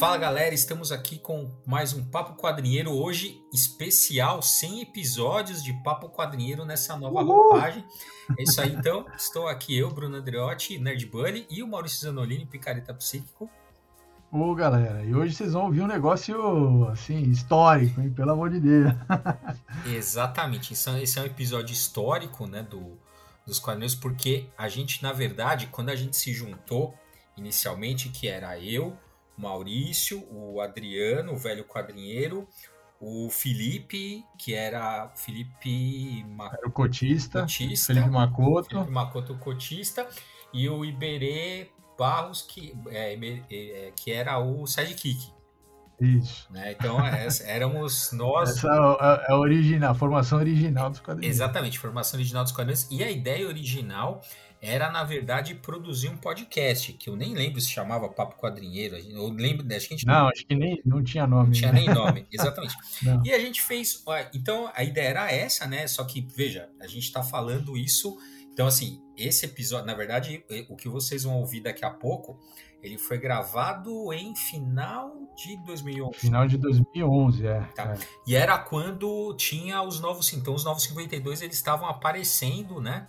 Fala galera, estamos aqui com mais um Papo Quadrinheiro, hoje especial, 100 episódios de Papo Quadrinheiro nessa nova Uhul. roupagem. É isso aí então, estou aqui eu, Bruno Andreotti, Nerd Bunny e o Maurício Zanolini, Picareta Psíquico. Ô galera, e hoje vocês vão ouvir um negócio assim, histórico, hein? Pelo amor de Deus. Exatamente, esse é um episódio histórico, né, do, dos quadrinhos, porque a gente, na verdade, quando a gente se juntou inicialmente, que era eu, Maurício, o Adriano, o velho quadrinheiro, o Felipe, que era Felipe Mac... era o cotista, cotista, Felipe Macoto, Felipe Macoto cotista, e o Iberê Barros, que, é, é, que era o sidekick. Isso. Né? Então, essa, éramos nós. Essa é a, original, a formação original dos quadrinhos. Exatamente, formação original dos quadrinhos. E a ideia original era, na verdade, produzir um podcast, que eu nem lembro se chamava Papo Quadrinheiro. Eu lembro, acho que a gente não. Não, acho que nem não tinha nome. Não tinha nem nome, exatamente. e a gente fez. Então, a ideia era essa, né? Só que, veja, a gente está falando isso. Então, assim, esse episódio, na verdade, o que vocês vão ouvir daqui a pouco, ele foi gravado em final de 2011. Final de 2011, é. Tá. é. E era quando tinha os novos, então os novos 52 eles estavam aparecendo, né?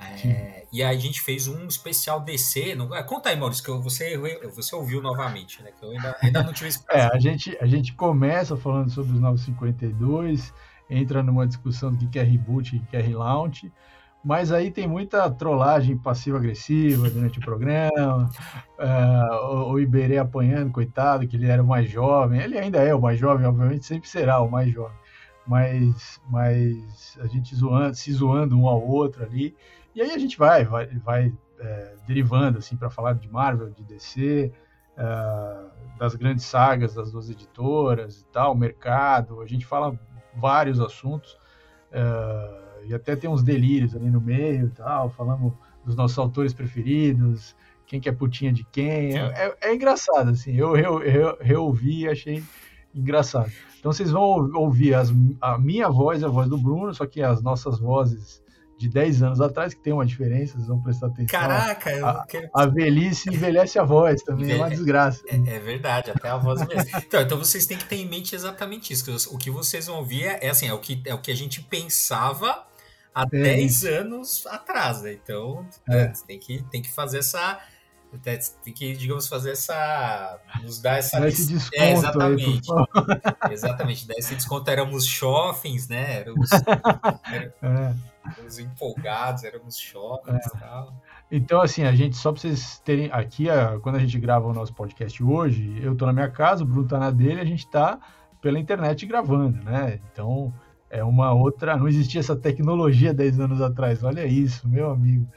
É, e aí a gente fez um especial DC. No, é, conta aí, Maurício, que você, você ouviu novamente, né? Que eu ainda, ainda não tive esse É, a gente, a gente começa falando sobre os 952, entra numa discussão do que é reboot e que é relaunch, mas aí tem muita trollagem passiva-agressiva durante o programa. Uh, o, o Iberê apanhando, coitado, que ele era o mais jovem. Ele ainda é o mais jovem, obviamente, sempre será o mais jovem. Mas, mas a gente zoando, se zoando um ao outro ali. E aí a gente vai, vai, vai é, derivando assim para falar de Marvel, de DC, é, das grandes sagas das duas editoras e tal, mercado. A gente fala vários assuntos é, e até tem uns delírios ali no meio e tal. Falamos dos nossos autores preferidos, quem que é putinha de quem. É, é, é engraçado assim. Eu, eu, eu reouvi e achei engraçado. Então vocês vão ouvir as, a minha voz e a voz do Bruno, só que as nossas vozes de 10 anos atrás, que tem uma diferença, vocês vão prestar atenção. Caraca, eu a, quero... a velhice envelhece a voz também, Envelhe... é uma desgraça. É, é, verdade, até a voz envelhece. então, então vocês têm que ter em mente exatamente isso. Que o que vocês vão ouvir é, é assim, é o que, é o que a gente pensava há é 10 anos atrás, né? Então, é. tem, que, tem que fazer essa tem que, digamos, fazer essa. nos dar essa. esse desconto é, exatamente. Aí, exatamente, dar esse desconto. Éramos jovens, né? Éramos, éramos é. empolgados, éramos jovens e é. tal. Então, assim, a gente, só para vocês terem. Aqui, quando a gente grava o nosso podcast hoje, eu tô na minha casa, o Bruno tá na dele, a gente tá pela internet gravando, né? Então, é uma outra. Não existia essa tecnologia 10 anos atrás, olha isso, meu amigo.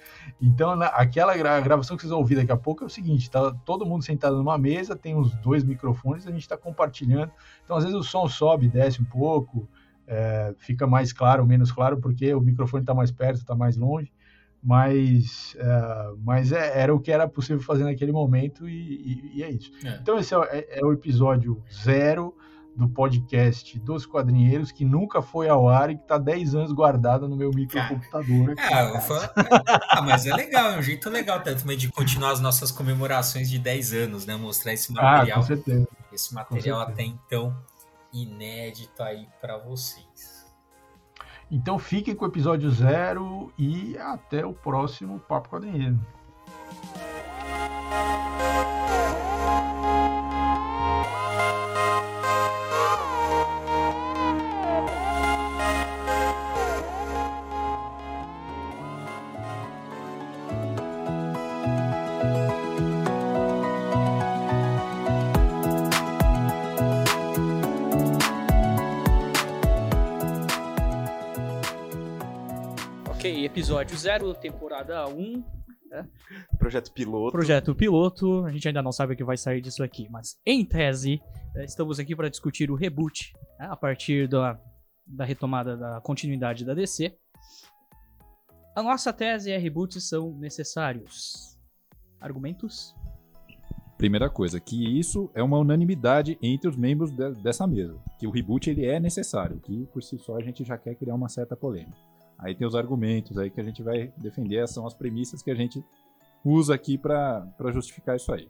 Então, na, aquela gra gravação que vocês vão ouvir daqui a pouco é o seguinte: tá todo mundo sentado numa mesa, tem os dois microfones, a gente está compartilhando. Então, às vezes o som sobe, desce um pouco, é, fica mais claro ou menos claro, porque o microfone está mais perto, está mais longe. Mas, é, mas é, era o que era possível fazer naquele momento e, e, e é isso. É. Então, esse é, é, é o episódio zero do podcast dos quadrinheiros que nunca foi ao ar e que está 10 anos guardada no meu microcomputador. Ah, ah, mas é legal, é um jeito legal também de continuar as nossas comemorações de 10 anos, né? Mostrar esse material. Ah, com certeza. Esse material até então inédito aí para vocês. Então fiquem com o episódio zero e até o próximo Papo Quadrinheiro. Episódio 0, temporada 1. Um, né? Projeto piloto. Projeto piloto. A gente ainda não sabe o que vai sair disso aqui, mas em tese, né, estamos aqui para discutir o reboot né, a partir da, da retomada da continuidade da DC. A nossa tese é reboots são necessários. Argumentos? Primeira coisa, que isso é uma unanimidade entre os membros de, dessa mesa, que o reboot ele é necessário, que por si só a gente já quer criar uma certa polêmica. Aí tem os argumentos aí que a gente vai defender, são as premissas que a gente usa aqui para justificar isso aí.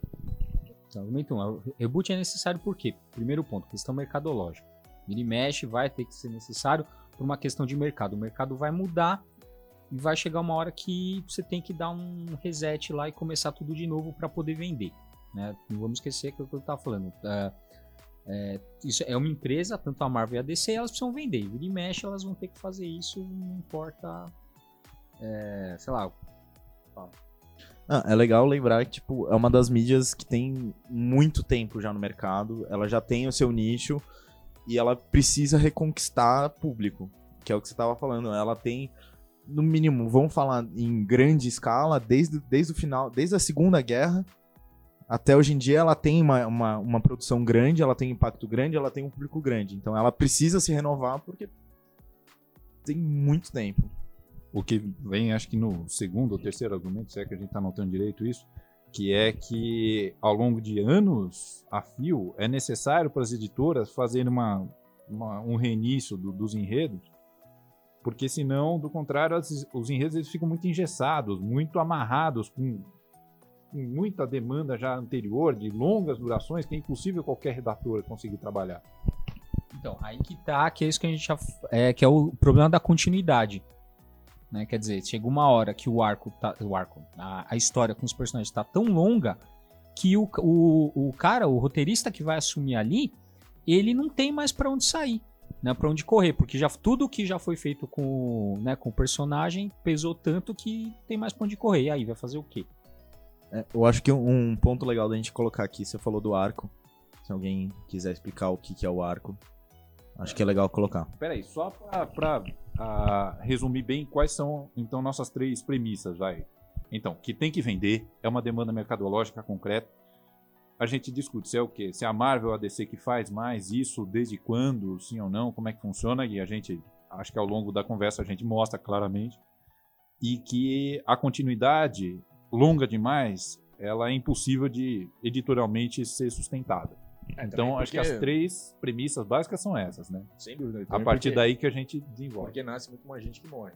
Então, argumento 1. Um, reboot é necessário por quê? Primeiro ponto, questão mercadológica. E mexe, vai ter que ser necessário por uma questão de mercado. O mercado vai mudar e vai chegar uma hora que você tem que dar um reset lá e começar tudo de novo para poder vender. Né? Não vamos esquecer que é eu estava falando. É, é, isso é uma empresa, tanto a Marvel e a DC, elas precisam vender. Vira e mexe, elas vão ter que fazer isso, não importa. É, sei lá. Ah, é legal lembrar que tipo, é uma das mídias que tem muito tempo já no mercado, ela já tem o seu nicho e ela precisa reconquistar público, que é o que você estava falando. Ela tem, no mínimo, vamos falar em grande escala, desde, desde o final, desde a Segunda Guerra até hoje em dia, ela tem uma, uma, uma produção grande, ela tem impacto grande, ela tem um público grande. Então ela precisa se renovar porque tem muito tempo. O que vem, acho que no segundo ou terceiro argumento, se é que a gente está notando direito isso, que é que ao longo de anos a fio é necessário para as editoras fazerem uma, uma, um reinício do, dos enredos, porque senão, do contrário, as, os enredos eles ficam muito engessados, muito amarrados, com, muita demanda já anterior, de longas durações, que é impossível qualquer redator conseguir trabalhar. Então, aí que tá, que é isso que a gente já, é, que é o problema da continuidade. Né? Quer dizer, chega uma hora que o arco, tá, o arco a, a história com os personagens está tão longa que o, o, o cara, o roteirista que vai assumir ali, ele não tem mais para onde sair, né? Para onde correr, porque já tudo que já foi feito com, né, com o personagem pesou tanto que tem mais para onde correr. E aí vai fazer o quê? É, eu acho que um ponto legal da gente colocar aqui, você falou do arco. Se alguém quiser explicar o que, que é o arco, acho que é legal colocar. Peraí, só para a resumir bem quais são então nossas três premissas, vai. Então, que tem que vender, é uma demanda mercadológica concreta. A gente discute se é o quê? Se é a Marvel ou a DC que faz mais isso, desde quando, sim ou não, como é que funciona, e a gente, acho que ao longo da conversa a gente mostra claramente. E que a continuidade longa demais, ela é impossível de editorialmente ser sustentada. É, então, acho que as três premissas básicas são essas, né? Sem dúvida. A partir porque, daí que a gente desenvolve. Porque nasce muito mais gente que morre.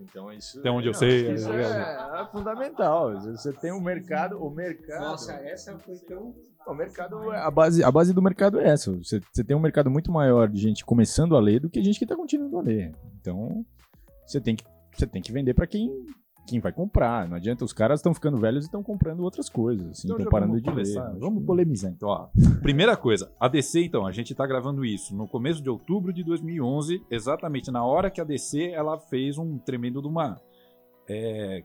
Então isso. Até onde eu sei. É, é, é, fundamental. Você tem um mercado, o mercado. Nossa, essa foi tão. O mercado, a base, a base do mercado é essa. Você, você tem um mercado muito maior de gente começando a ler do que gente que está continuando a ler. Então, você tem que, você tem que vender para quem quem vai comprar. Não adianta, os caras estão ficando velhos e estão comprando outras coisas, assim, então, parando de começar, ler. Vamos polemizar, então. Ó. Primeira coisa, a DC, então, a gente está gravando isso no começo de outubro de 2011, exatamente na hora que a DC ela fez um tremendo de uma... É...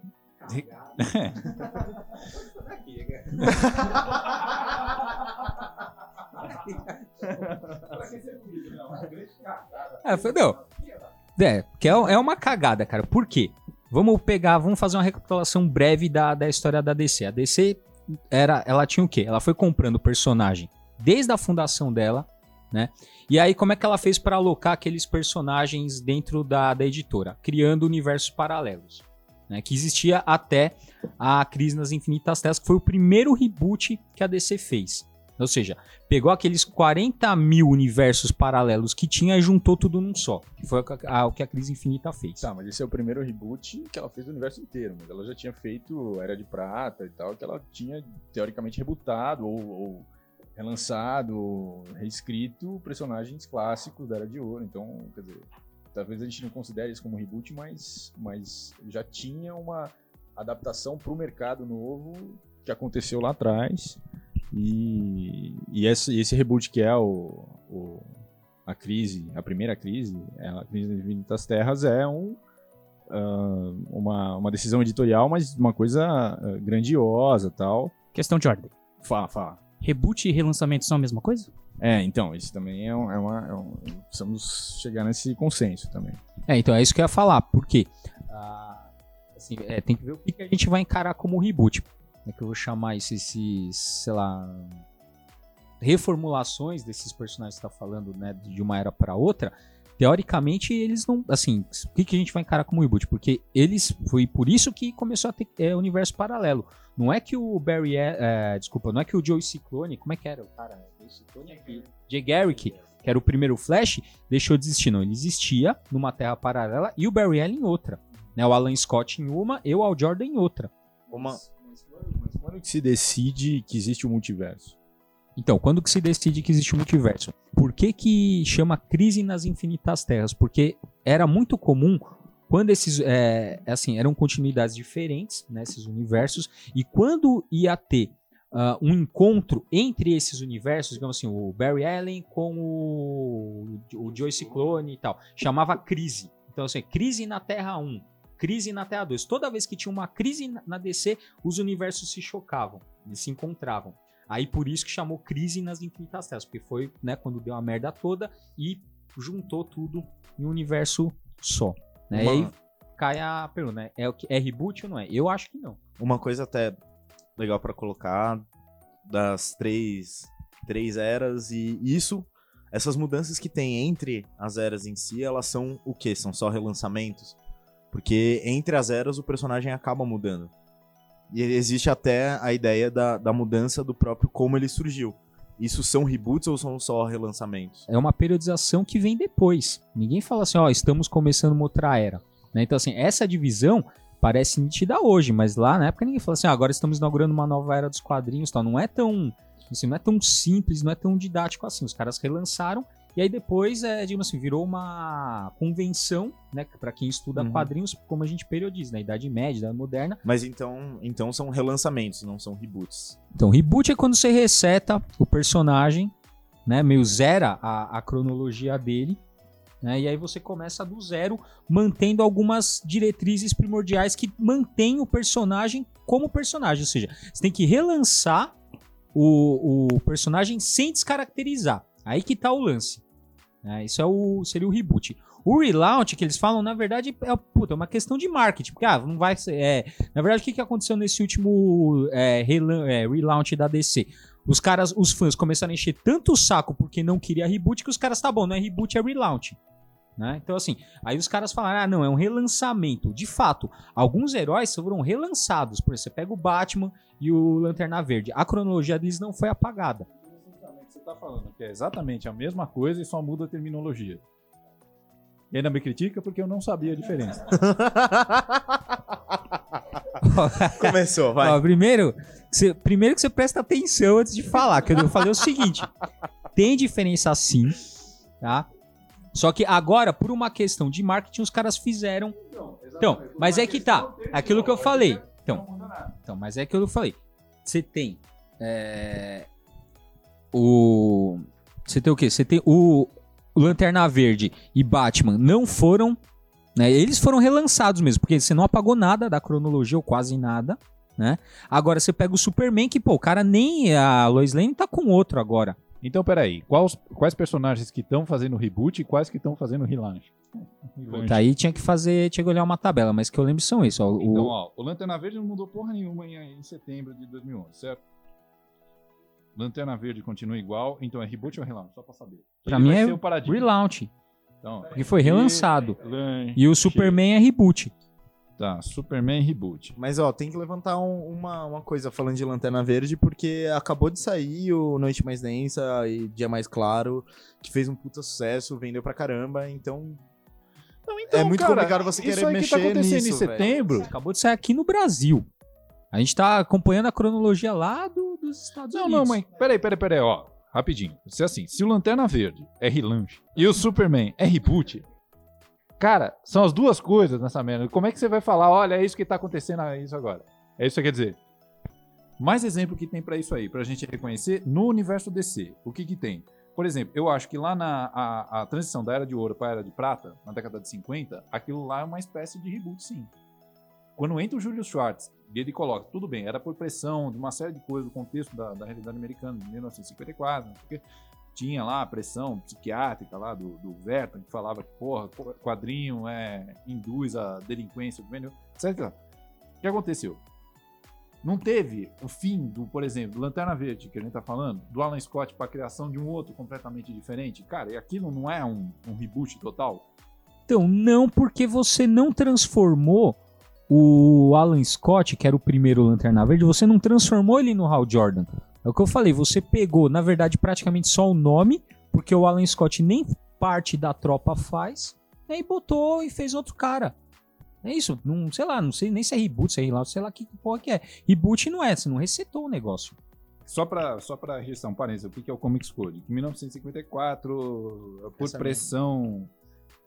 é, foi, não. É, que é, é uma cagada, cara. Por quê? Vamos pegar, vamos fazer uma recapitulação breve da, da história da DC. A DC era, ela tinha o quê? Ela foi comprando personagem desde a fundação dela, né? E aí como é que ela fez para alocar aqueles personagens dentro da, da editora, criando universos paralelos, né? Que existia até a Crise nas Infinitas Terras, que foi o primeiro reboot que a DC fez. Ou seja, pegou aqueles 40 mil universos paralelos que tinha e juntou tudo num só. Que foi o que a Crise Infinita fez. Tá, mas esse é o primeiro reboot que ela fez do universo inteiro. Mas ela já tinha feito Era de Prata e tal, que ela tinha teoricamente rebutado ou, ou relançado, reescrito personagens clássicos da Era de Ouro. Então, quer dizer, talvez a gente não considere isso como reboot, mas, mas já tinha uma adaptação para o mercado novo que aconteceu lá atrás e, e esse, esse, reboot que é o, o, a crise, a primeira crise, é a crise das terras, é um, uh, uma, uma decisão editorial, mas uma coisa uh, grandiosa tal. Questão de ordem. Fala, fala. Reboot e relançamento são a mesma coisa? É, então, isso também é, um, é uma. É um, precisamos chegar nesse consenso também. É, então é isso que eu ia falar, porque uh, assim, é, tem que ver o que a gente vai encarar como reboot como é que eu vou chamar isso, esses, sei lá, reformulações desses personagens que está falando, né, de uma era para outra, teoricamente eles não, assim, o que, que a gente vai encarar como reboot? Porque eles, foi por isso que começou a ter é, universo paralelo. Não é que o Barry, é, é, desculpa, não é que o Joe Ciclone, como é que era o cara? Joe Ciclone aqui. Jay Garrick, que era o primeiro Flash, deixou de existir. Não, ele existia numa terra paralela e o Barry Allen em outra. Né, o Alan Scott em uma e o Al Jordan em outra. Uma, Quando que se decide que existe o multiverso? Então, quando que se decide que existe o multiverso? Por que que chama crise nas infinitas terras? Porque era muito comum quando esses, é, assim, eram continuidades diferentes nesses universos e quando ia ter uh, um encontro entre esses universos, digamos assim, o Barry Allen com o, o Joyce Clone e tal, chamava crise. Então, assim, crise na Terra 1, crise na Terra 2. Toda vez que tinha uma crise na DC, os universos se chocavam, eles se encontravam. Aí por isso que chamou Crise nas Infinitas Terras, porque foi né, quando deu a merda toda e juntou tudo em um universo só. Né? Uma- E aí cai a pergunta, né? É, que, é reboot ou não é? Eu acho que não. Uma coisa até legal pra colocar das três, três eras e isso, essas mudanças que tem entre as eras em si, elas são o quê? São só relançamentos? Porque entre as eras o personagem acaba mudando. E existe até a ideia da, da mudança do próprio como ele surgiu. Isso são reboots ou são só relançamentos? É uma periodização que vem depois. Ninguém fala assim, ó, estamos começando uma outra era. né? Então, assim, essa divisão parece nítida hoje, mas lá na época ninguém fala assim, ah, agora estamos inaugurando uma nova era dos quadrinhos tal. Não é tão. Assim, não é tão simples, não é tão didático assim. Os caras relançaram e aí depois, é, digamos assim, virou uma convenção, né? Pra quem estuda Uhum. quadrinhos, como a gente periodiza, na Idade Média, Idade Moderna. Mas então, então são relançamentos, não são reboots. Então, reboot é quando você reseta o personagem, né? Meio zera a, a cronologia dele, né? E aí você começa do zero, mantendo algumas diretrizes primordiais que mantêm o personagem como personagem. Ou seja, você tem que relançar o, o personagem sem descaracterizar. Aí que tá o lance. Né? Isso é o, seria o reboot. O relaunch que eles falam, na verdade, é, puta, é uma questão de marketing. Porque, ah, não vai ser. é, na verdade, o que, que aconteceu nesse último é, é, relaunch da DC? Os caras, os fãs começaram a encher tanto o saco porque não queria reboot que os caras, tá bom, não é reboot, é relaunch. Né? Então, assim, aí os caras falaram, ah, não, é um relançamento. De fato, alguns heróis foram relançados. Por exemplo, você pega o Batman e o Lanterna Verde. A cronologia deles não foi apagada. Você tá falando que é exatamente a mesma coisa e só muda a terminologia. E ainda me critica porque eu não sabia a diferença. Começou, vai. Ó, primeiro, que você, primeiro que você presta atenção antes de falar, que eu falei o seguinte: tem diferença sim, tá? Só que agora, por uma questão de marketing, os caras fizeram. Então, mas é que tá. Aquilo que eu falei. Então, então mas é que eu falei. Você tem. é, o. Você tem o quê? Você tem o, o Lanterna Verde e Batman não foram. Né, eles foram relançados mesmo, porque você não apagou nada da cronologia, ou quase nada. Né? Agora você pega o Superman, que, pô, o cara nem. A Lois Lane tá com outro agora. Então, peraí, quais, quais personagens que estão fazendo reboot e quais que estão fazendo relaunch? Tá aí tinha que fazer, tinha que olhar uma tabela, mas que eu lembro são esses. Ó, o- Então, ó, o Lanterna Verde não mudou porra nenhuma em, em setembro de 2011, certo? Lanterna Verde continua igual, então é reboot ou relaunch? Só pra saber. Pra Ele mim é o paradigma. relaunch, Então, porque foi relançado. Lan- E o Superman é reboot. Tá, Superman reboot. Mas ó, tem que levantar um- uma, uma coisa falando de Lanterna Verde, porque acabou de sair o Noite Mais Densa e Dia Mais Claro, que fez um puta sucesso, vendeu pra caramba, então. Não, então, É muito cara, complicado você isso querer aí que tá mexer acontecendo nisso, em setembro. Acabou de sair aqui no Brasil. A gente tá acompanhando a cronologia lá do- dos Estados Não, Unidos. não, mãe. Peraí, peraí, peraí, ó. Rapidinho. Se assim, se o Lanterna Verde é relaunch e o Superman é reboot, cara, são as duas coisas nessa merda. Como é que você vai falar, olha, é isso que tá acontecendo é isso agora? É isso que quer dizer. Mais exemplo que tem pra isso aí, pra gente reconhecer no universo DC. O que que tem? Por exemplo, eu acho que lá na a, a transição da Era de Ouro pra Era de Prata, na década de 50, aquilo lá é uma espécie de reboot, sim. Quando entra o Júlio Schwartz ele coloca, tudo bem, era por pressão de uma série de coisas do contexto da, da realidade americana de 1954, porque tinha lá a pressão psiquiátrica lá do, do Verton, que falava que, porra, quadrinho é, induz a delinquência juvenil, etc. O que aconteceu? Não teve o fim do, por exemplo, Lanterna Verde, que a gente tá falando, do Alan Scott para a criação de um outro completamente diferente. Cara, e aquilo não é um, um reboot total? Então, não, porque você não transformou o Alan Scott, que era o primeiro Lanterna Verde, você não transformou ele no Hal Jordan. É o que eu falei, você pegou, na verdade, praticamente só o nome, porque o Alan Scott nem parte da tropa faz, né, e botou e fez outro cara. É isso, não, sei lá, não sei nem se é reboot, se é relaunch, sei lá que porra que é. Reboot não é, você não resetou o negócio. Só para só pra registrar um parênteses, o que que é o Comics Code? Em 1954, por Essa pressão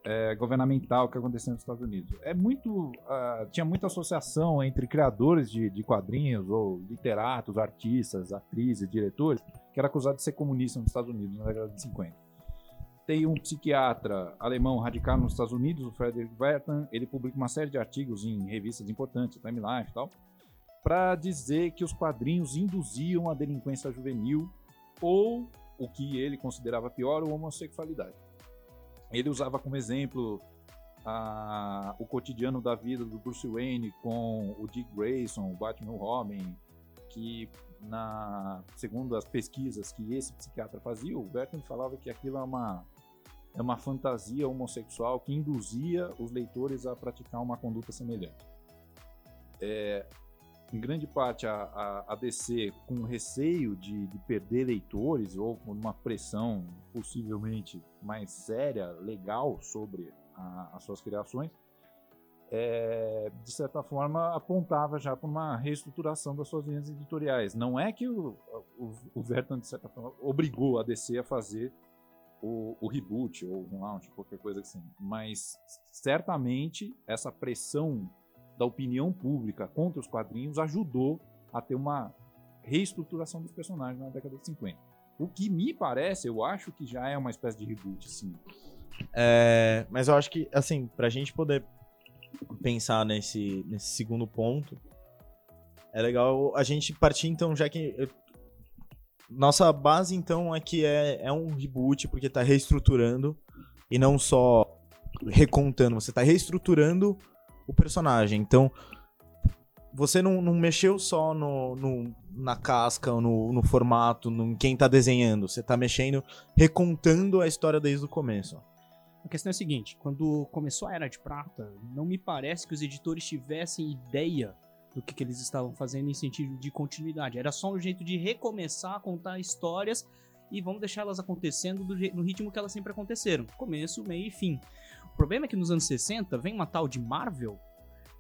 é, governamental que aconteceu nos Estados Unidos. É muito, ah, tinha muita associação entre criadores de, de quadrinhos, ou literatos, artistas, atrizes, diretores, que era acusado de ser comunista nos Estados Unidos na década de 50. Tem um psiquiatra alemão radicado nos Estados Unidos, o Frederick Wertham, ele publica uma série de artigos em revistas importantes, Time Life e tal, para dizer que os quadrinhos induziam a delinquência juvenil ou o que ele considerava pior, a homossexualidade. Ele usava como exemplo a- o cotidiano da vida do Bruce Wayne com o Dick Grayson, o Batman Robin, que na segundo as pesquisas que esse psiquiatra fazia, o Bertrand falava que aquilo é uma é uma fantasia homossexual que induzia os leitores a praticar uma conduta semelhante. É, em grande parte a, a, a DC com receio de, de perder leitores ou com uma pressão possivelmente mais séria, legal sobre a- as suas criações, é, de certa forma apontava já para uma reestruturação das suas linhas editoriais. Não é que o, o, o Vertan, de certa forma, obrigou a DC a fazer o, o reboot ou o relaunch, qualquer coisa assim, mas certamente essa pressão da opinião pública contra os quadrinhos ajudou a ter uma reestruturação dos personagens na década de 50. O que me parece, eu acho que já é uma espécie de reboot, sim. É, mas eu acho que, assim, pra gente poder pensar nesse, nesse segundo ponto, é legal a gente partir, então, já que. eu- nossa base, então, é que é, é um reboot, porque tá reestruturando e não só recontando, você tá reestruturando o personagem. Então, você não, não mexeu só no, no- na casca, no, no formato, no, em quem tá desenhando, você tá mexendo, recontando a história desde o começo. A questão é a seguinte: quando começou a Era de Prata, não me parece que os editores tivessem ideia do que, que eles estavam fazendo em sentido de continuidade. Era só um jeito de recomeçar a contar histórias e vamos deixar elas acontecendo do no ritmo que elas sempre aconteceram: começo, meio e fim. O problema é que nos anos 60 vem uma tal de Marvel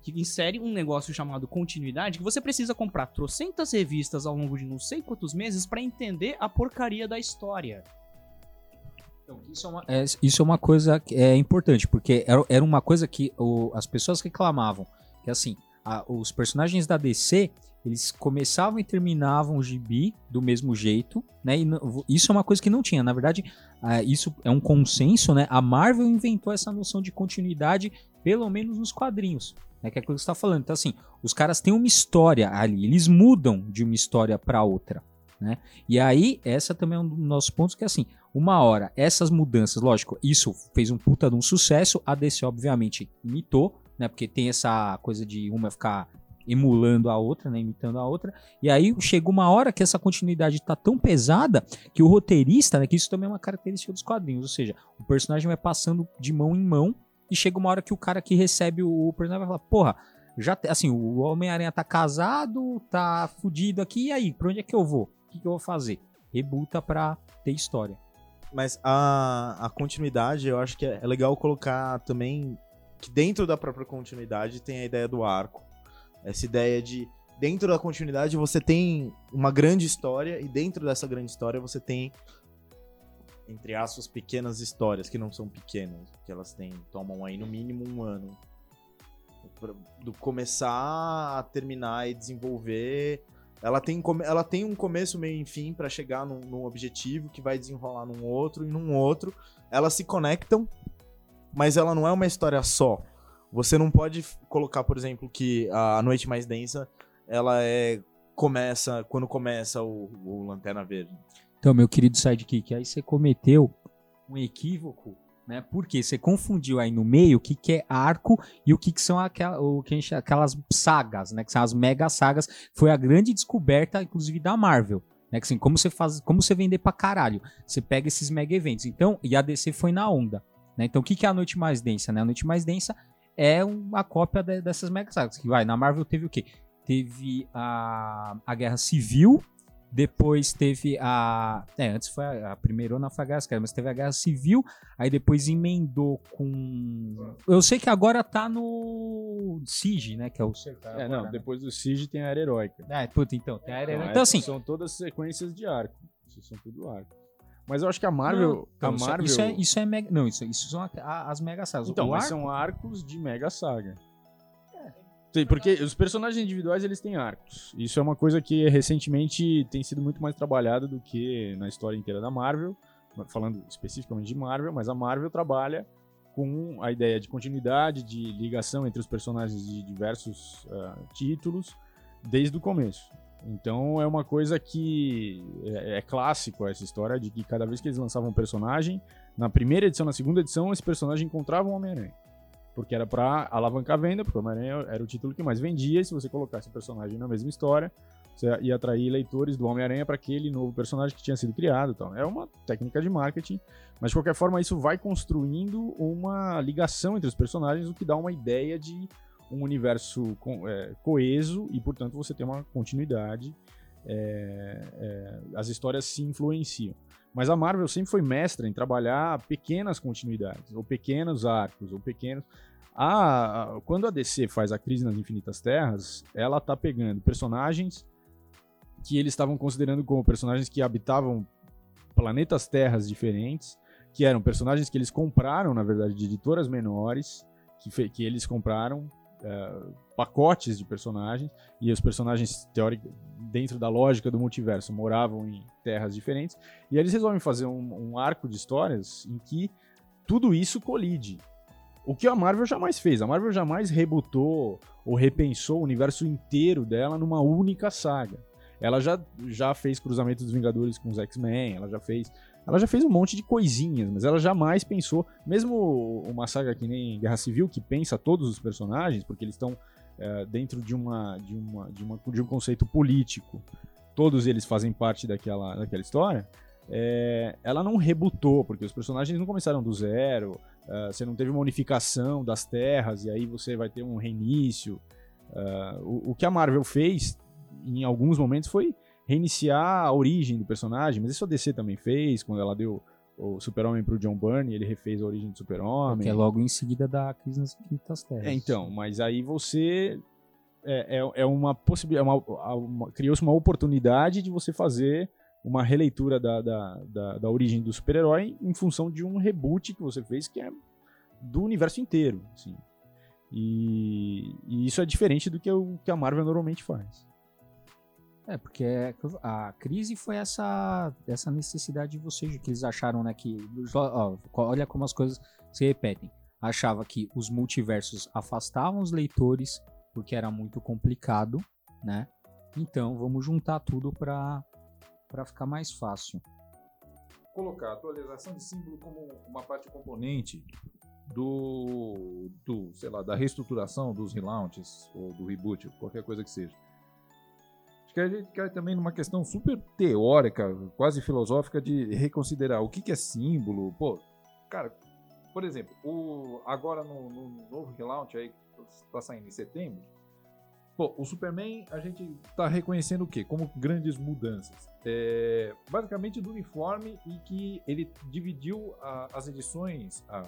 que insere um negócio chamado continuidade que você precisa comprar trocentas revistas ao longo de não sei quantos meses pra entender a porcaria da história. Então, isso é uma, é, isso é uma coisa que é importante, porque era, era uma coisa que o- as pessoas reclamavam. Que assim, a- os personagens da DC, eles começavam e terminavam o gibi do mesmo jeito, né? E isso é uma coisa que não tinha. Na verdade, isso é um consenso, né? A Marvel inventou essa noção de continuidade, pelo menos nos quadrinhos. Né, que é aquilo que você está falando. Então, assim, os caras têm uma história ali, eles mudam de uma história para outra. Né? E aí, essa também é um dos nossos pontos, que é assim, uma hora, essas mudanças, lógico, isso fez um puta de um sucesso, a DC obviamente imitou, né, porque tem essa coisa de uma ficar emulando a outra, né, imitando a outra, e aí chega uma hora que essa continuidade tá tão pesada que o roteirista, né, que isso também é uma característica dos quadrinhos, ou seja, o personagem vai passando de mão em mão e chega uma hora que o cara que recebe o personagem vai falar, porra, já, assim, o Homem-Aranha tá casado, tá fudido aqui, e aí, pra onde é que eu vou? O que, que eu vou fazer? Rebuta pra ter história. Mas a, a continuidade, eu acho que é, é legal colocar também que dentro da própria continuidade tem a ideia do arco. Essa ideia de dentro da continuidade você tem uma grande história e dentro dessa grande história você tem entre aspas pequenas histórias que não são pequenas, que elas têm tomam aí no mínimo um ano do começar a terminar e desenvolver ela tem, ela tem um começo, meio e fim pra chegar num, num objetivo que vai desenrolar num outro e num outro. Elas se conectam, mas ela não é uma história só. Você não pode colocar, por exemplo, que a Noite Mais Densa, ela é começa quando começa o, o Lanterna Verde. Então, meu querido sidekick, aí você cometeu um equívoco, né? Porque você confundiu aí no meio o que, que é arco e o que, que são o que aquelas sagas, né? Que são as mega sagas. Foi a grande descoberta, inclusive, da Marvel. Né? Que, assim, como você faz, como você vender pra caralho. Você pega esses mega eventos. Então, e a DC foi na onda. Né? Então, o que, que é a Noite Mais Densa? Né? A Noite Mais Densa é uma cópia de- dessas mega sagas. Que vai, na Marvel teve o quê? Teve a, a Guerra Civil, Depois teve a. É, antes foi a, a primeira na foi a Guerra Civil, mas teve a Guerra Civil, aí depois emendou com. Eu sei que agora tá no Siege, né? Que é o. É, não, depois do Siege tem a Era Heróica. Ah, puta, então, tem a Era Então, Então, assim. São todas sequências de arco. Isso são tudo arco. Mas eu acho que a Marvel. Não, a isso, Marvel... isso é, isso é mega. Não, isso, isso são a- a- as mega sagas. Então, arco, são arcos de Mega Saga. Sim, porque os personagens individuais eles têm arcos. Isso é uma coisa que recentemente tem sido muito mais trabalhada do que na história inteira da Marvel. Falando especificamente de Marvel, mas a Marvel trabalha com a ideia de continuidade, de ligação entre os personagens de diversos ah, títulos desde o começo. Então é uma coisa que é, é clássico essa história de que cada vez que eles lançavam um personagem, na primeira edição, na segunda edição, esse personagem encontrava um Homem-Aranha. Porque era pra alavancar a venda, porque o Homem-Aranha era o título que mais vendia, e se você colocasse o personagem na mesma história, você ia atrair leitores do Homem-Aranha para aquele novo personagem que tinha sido criado. e tal. É uma técnica de marketing, mas de qualquer forma isso vai construindo uma ligação entre os personagens, o que dá uma ideia de um universo co- é, coeso e, portanto, você tem uma continuidade. é, é, as histórias se influenciam. Mas a Marvel sempre foi mestra em trabalhar pequenas continuidades, ou pequenos arcos, ou pequenos. A, a- quando a DC faz a Crise nas Infinitas Terras, ela tá pegando personagens que eles estavam considerando como personagens que habitavam planetas terras diferentes, que eram personagens que eles compraram, na verdade, de editoras menores, que, que eles compraram eh, pacotes de personagens, e os personagens, teóricos, dentro da lógica do multiverso, moravam em terras diferentes, e eles resolvem fazer um, um arco de histórias em que tudo isso colide. O que a Marvel jamais fez. A Marvel jamais rebutou ou repensou o universo inteiro dela numa única saga. Ela já, já fez cruzamento dos Vingadores com os X-Men, ela já fez. Ela já fez um monte de coisinhas, mas ela jamais pensou, mesmo uma saga que nem Guerra Civil, que pensa todos os personagens, porque eles estão é, dentro de, uma, de, uma, de, uma, de um conceito político, todos eles fazem parte daquela, daquela história, é, ela não rebutou, porque os personagens não começaram do zero, é, você não teve uma unificação das terras, e aí você vai ter um reinício. O, o que a Marvel fez, em alguns momentos, foi reiniciar a origem do personagem, mas isso a DC também fez, quando ela deu o Super-Homem pro John Byrne, ele refez a origem do Super-Homem. que é logo em seguida da Crise nas Infinitas Terras. É, então, mas aí você é, é, é uma possibilidade, uma, uma- criou-se uma oportunidade de você fazer uma releitura da, da, da, da origem do super-herói em função de um reboot que você fez que é do universo inteiro, assim. E, e isso é diferente do que, o, que a Marvel normalmente faz. É, porque é- a crise foi essa, essa necessidade de vocês, que eles acharam, né, que... ó, olha como as coisas se repetem. Achava que os multiversos afastavam os leitores, porque era muito complicado, né? Então, vamos juntar tudo pra ficar mais fácil. colocar a atualização de símbolo como uma parte componente do, do, sei lá, da reestruturação dos relaunches ou do reboot, qualquer coisa que seja. Acho que a gente cai também numa questão super teórica, quase filosófica de reconsiderar o que, que é símbolo. Pô, cara, por exemplo, o, agora no, no novo relaunch aí que está saindo em setembro, Pô, o Superman a gente tá reconhecendo o quê? Como grandes mudanças. É, basicamente do uniforme e que ele dividiu a- as edições, a,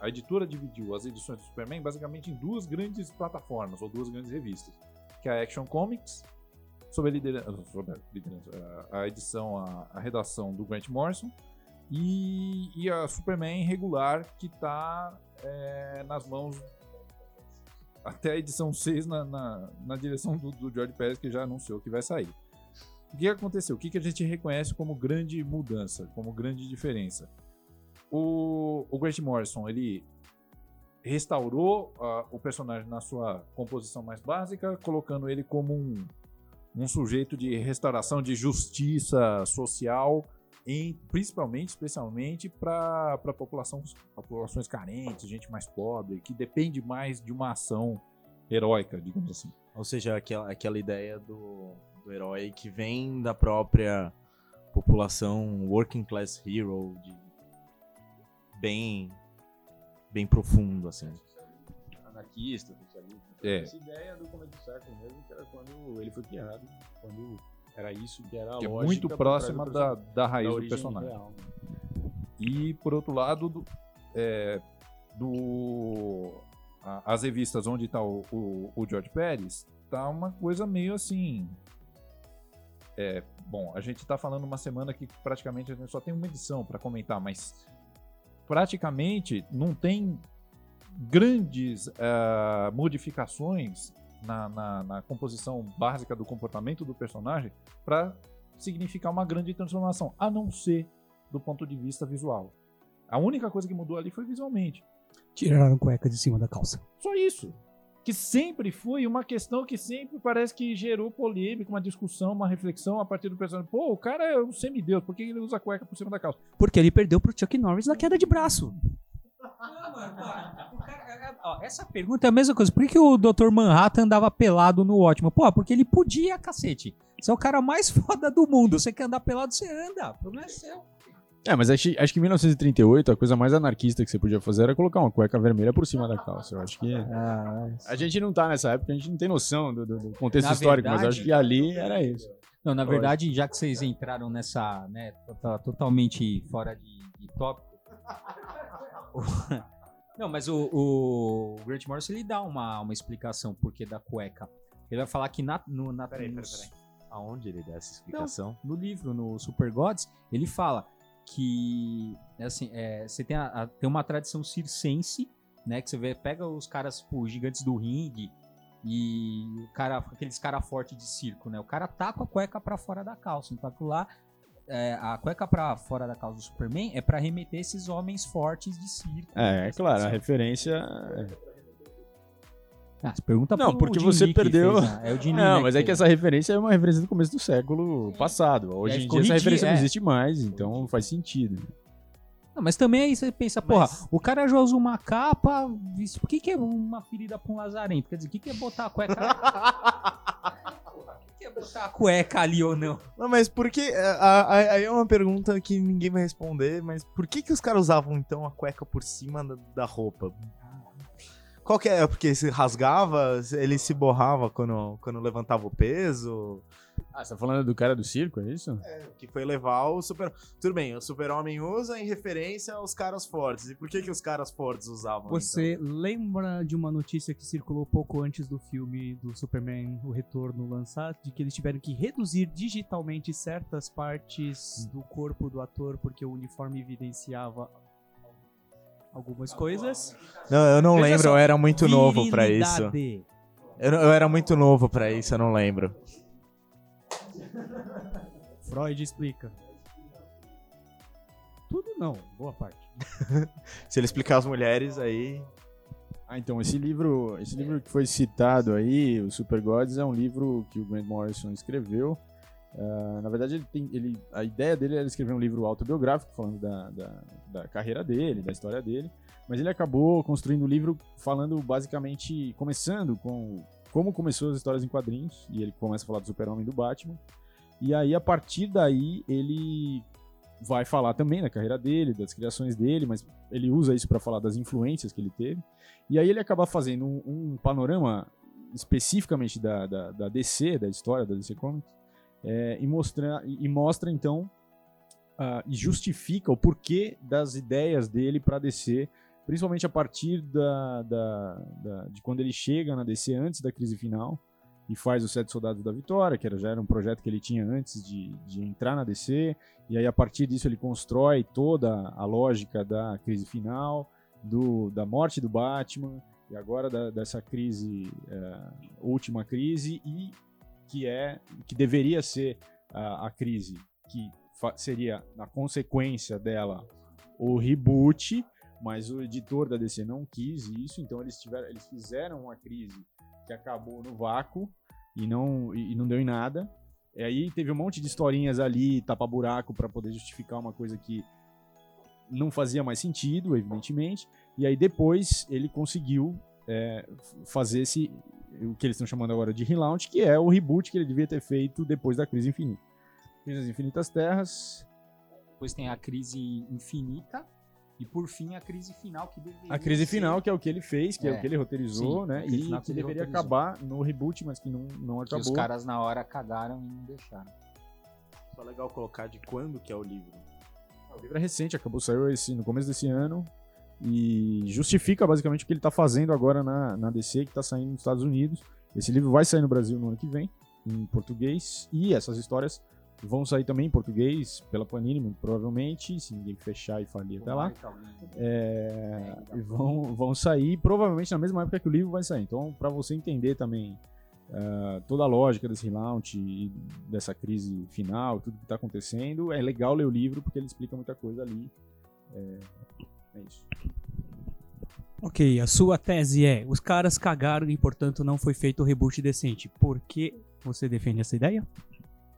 a editora dividiu as edições do Superman basicamente em duas grandes plataformas ou duas grandes revistas, que é a Action Comics, sob a liderança, sob a, liderança, a- edição, a, a redação do Grant Morrison, e, e a Superman regular que tá é, nas mãos até a edição 6 na, na, na direção do, do George Pérez, que já anunciou que vai sair. O que aconteceu? O que, que a gente reconhece como grande mudança, como grande diferença? O, o Grant Morrison, ele restaurou ah, o personagem na sua composição mais básica, colocando ele como um, um sujeito de restauração de justiça social, em, principalmente, especialmente para população, populações carentes, gente mais pobre, que depende mais de uma ação heróica, digamos assim. Ou seja, aquela, aquela ideia do, do herói que vem da própria população working class hero, de bem, bem profundo, assim. Anarquista, socialista. É. Essa ideia do começo do século mesmo, que era quando ele foi criado, quando Era isso que era a que é muito próxima da, da raiz da do personagem. real, né? E, por outro lado, do, é, do- a- as revistas onde está o, o, o George Pérez, tá uma coisa meio assim. É, bom, a gente tá falando uma semana que praticamente a gente só tem uma edição para comentar, mas praticamente não tem grandes ah, modificações na, na- na composição básica do comportamento do personagem para significar uma grande transformação, a não ser do ponto de vista visual. A única coisa que mudou ali foi visualmente. Tiraram cueca de cima da calça. Só isso. Que sempre foi uma questão que sempre parece que gerou polêmica, uma discussão, uma reflexão a partir do personagem. Pô, o cara é um semideus, por que ele usa cueca por cima da calça? Porque ele perdeu pro Chuck Norris na queda de braço. Essa pergunta é a mesma coisa. Por que, que o Dr. Manhattan andava pelado no ótimo? Pô, porque ele podia, cacete. Você é o cara mais foda do mundo. Você quer andar pelado, você anda. O problema é seu. É, mas acho, acho que em 1938 a coisa mais anarquista que você podia fazer era colocar uma cueca vermelha por cima da calça. Eu acho que. A gente não tá nessa época, a gente não tem noção do, do- contexto Na histórico, mas verdade- acho que ali era isso. Não, na verdade, já que vocês entraram nessa, né, tá totalmente fora de, de tópico. Não, mas o, o Grant Morrison ele dá uma, uma explicação por que da cueca. Ele vai falar que na, no, na, nos- Aonde ele dá essa explicação? no livro, no Super Gods, ele fala que é assim, é, você tem, a- a- tem uma tradição circense, né? Que você vê, pega os caras, tipo, gigantes do ringue e o cara, aqueles cara forte de circo, né? O cara tá com a cueca pra fora da calça. Então aquilo lá, é, a cueca pra fora da calça do Superman é pra remeter esses homens fortes de circo. É, é claro, a referência. Ah, você pergunta Não, pro porque você perdeu- fez, né? É o Jim Não, né, mas é que essa referência é uma referência do começo do século passado. Hoje É, em dia essa referência não é. existe mais, então faz sentido. Não, mas também aí você pensa, porra, o cara já usa uma capa, isso- o que, que é uma ferida pra um lazarento? Quer dizer, o que, que é botar a cueca. é botar a cueca ali ou não? Não, mas por que. a- Aí é uma pergunta que ninguém vai responder, mas por que, que os caras usavam então a cueca por cima da, da roupa? Qual que é? Porque se rasgava, ele se borrava quando, quando levantava o peso? Ah, você tá falando do cara do circo, é isso? Que foi levar o super. Tudo bem, o super-homem usa em referência aos caras fortes. E por que, que os caras fortes usavam? Você lembra de uma notícia que circulou pouco antes do filme do Superman, o Retorno, lançar? De que eles tiveram que reduzir digitalmente certas partes do corpo do ator porque o uniforme evidenciava algumas coisas? Então? Não, eu não Veja lembro, só, eu era muito novo pra isso. Eu, eu era muito novo pra isso, eu não lembro. Freud explica. Tudo não, boa parte. Se ele explicar as mulheres, aí. Ah, então, esse livro, esse livro que foi citado aí, o Super Gods, é um livro que o Grant Morrison escreveu. Ah, na verdade, ele tem, ele, a ideia dele era escrever um livro autobiográfico, falando da, da, da carreira dele, da história dele. Mas ele acabou construindo o livro falando basicamente, começando com como começou as histórias em quadrinhos. E ele começa a falar do Super-Homem e do Batman. E aí, a partir daí, ele vai falar também da carreira dele, das criações dele, mas ele usa isso para falar das influências que ele teve. E aí ele acaba fazendo um, um panorama especificamente da, da, da DC, da história da DC Comics, é, e, mostra, e mostra então ah, e justifica o porquê das ideias dele para DC, principalmente a partir da, da, da- de quando ele chega na DC antes da crise final e faz os Sete Soldados da Vitória, que era, já era um projeto que ele tinha antes de, de entrar na DC, e aí a partir disso ele constrói toda a lógica da crise final, do, da morte do Batman e agora da- dessa crise, é, última crise, e que é que deveria ser a, crise que seria a consequência dela o reboot, mas o editor da DC não quis isso, então eles tiveram, eles fizeram uma crise que acabou no vácuo e não e, não deu em nada. E aí teve um monte de historinhas ali, tapa buraco para poder justificar uma coisa que não fazia mais sentido, evidentemente. E aí depois ele conseguiu é, fazer esse o que eles estão chamando agora de relaunch, que é o reboot que ele devia ter feito depois da crise infinita. Crise das Infinitas Terras. Depois tem a crise infinita e por fim a crise final que deveria A crise ser- final, que é o que ele fez, que é, É. o que ele roteirizou, Sim, né? E que que deveria roteirizou. acabar no reboot, mas que não, não que acabou. os caras na hora cagaram e não deixaram. Só legal colocar de quando que é o livro. O livro é recente, acabou, saiu esse, no começo desse ano. E justifica basicamente o que ele está fazendo agora na, na DC, que está saindo nos Estados Unidos. Esse livro vai sair no Brasil no ano que vem, em português. E essas histórias vão sair também em português pela Panini, muito provavelmente, se ninguém fechar e falir até lá. É, e vão, vão sair provavelmente na mesma época que o livro vai sair. Então, para você entender também uh, toda a lógica desse relaunch e dessa crise final, tudo que está acontecendo, é legal ler o livro porque ele explica muita coisa ali. É, é isso. Ok, a sua tese é: os caras cagaram e, portanto, não foi feito o reboot decente. Por que você defende essa ideia?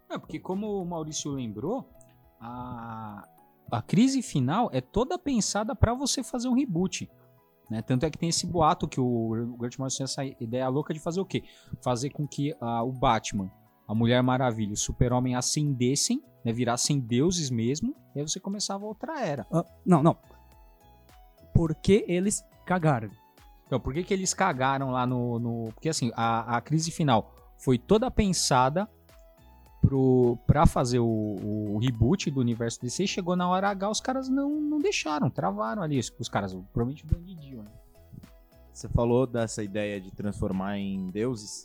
É, porque como o Maurício lembrou, a, a crise final é toda pensada para você fazer um reboot. Né? Tanto é que tem esse boato que o Grant Morrison tinha essa ideia louca de fazer o quê? Fazer com que uh, o Batman, a Mulher Maravilha e o Super-Homem ascendessem, né? virassem deuses mesmo, e aí você começava outra era. Ah, não, não. Por que eles cagaram? Então, por que, que eles cagaram lá no. no... Porque assim, a, a crise final foi toda pensada pro, pra fazer o, o, reboot do universo DC chegou na hora H, os caras não, não deixaram, travaram ali. Os caras, provavelmente o Bandidio, né? Você falou dessa ideia de transformar em deuses.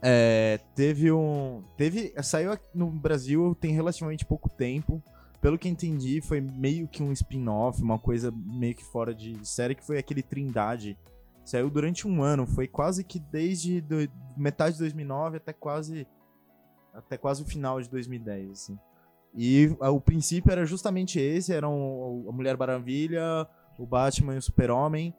É, teve um. Teve. Saiu no Brasil tem relativamente pouco tempo. Pelo que entendi, foi meio que um spin-off, uma coisa meio que fora de série, que foi aquele Trindade. Saiu durante um ano, foi quase que desde do, metade de 2009 até quase até quase o final de 2010, assim. E o princípio era justamente esse, eram a Mulher Maravilha, o Batman e o Super-Homem.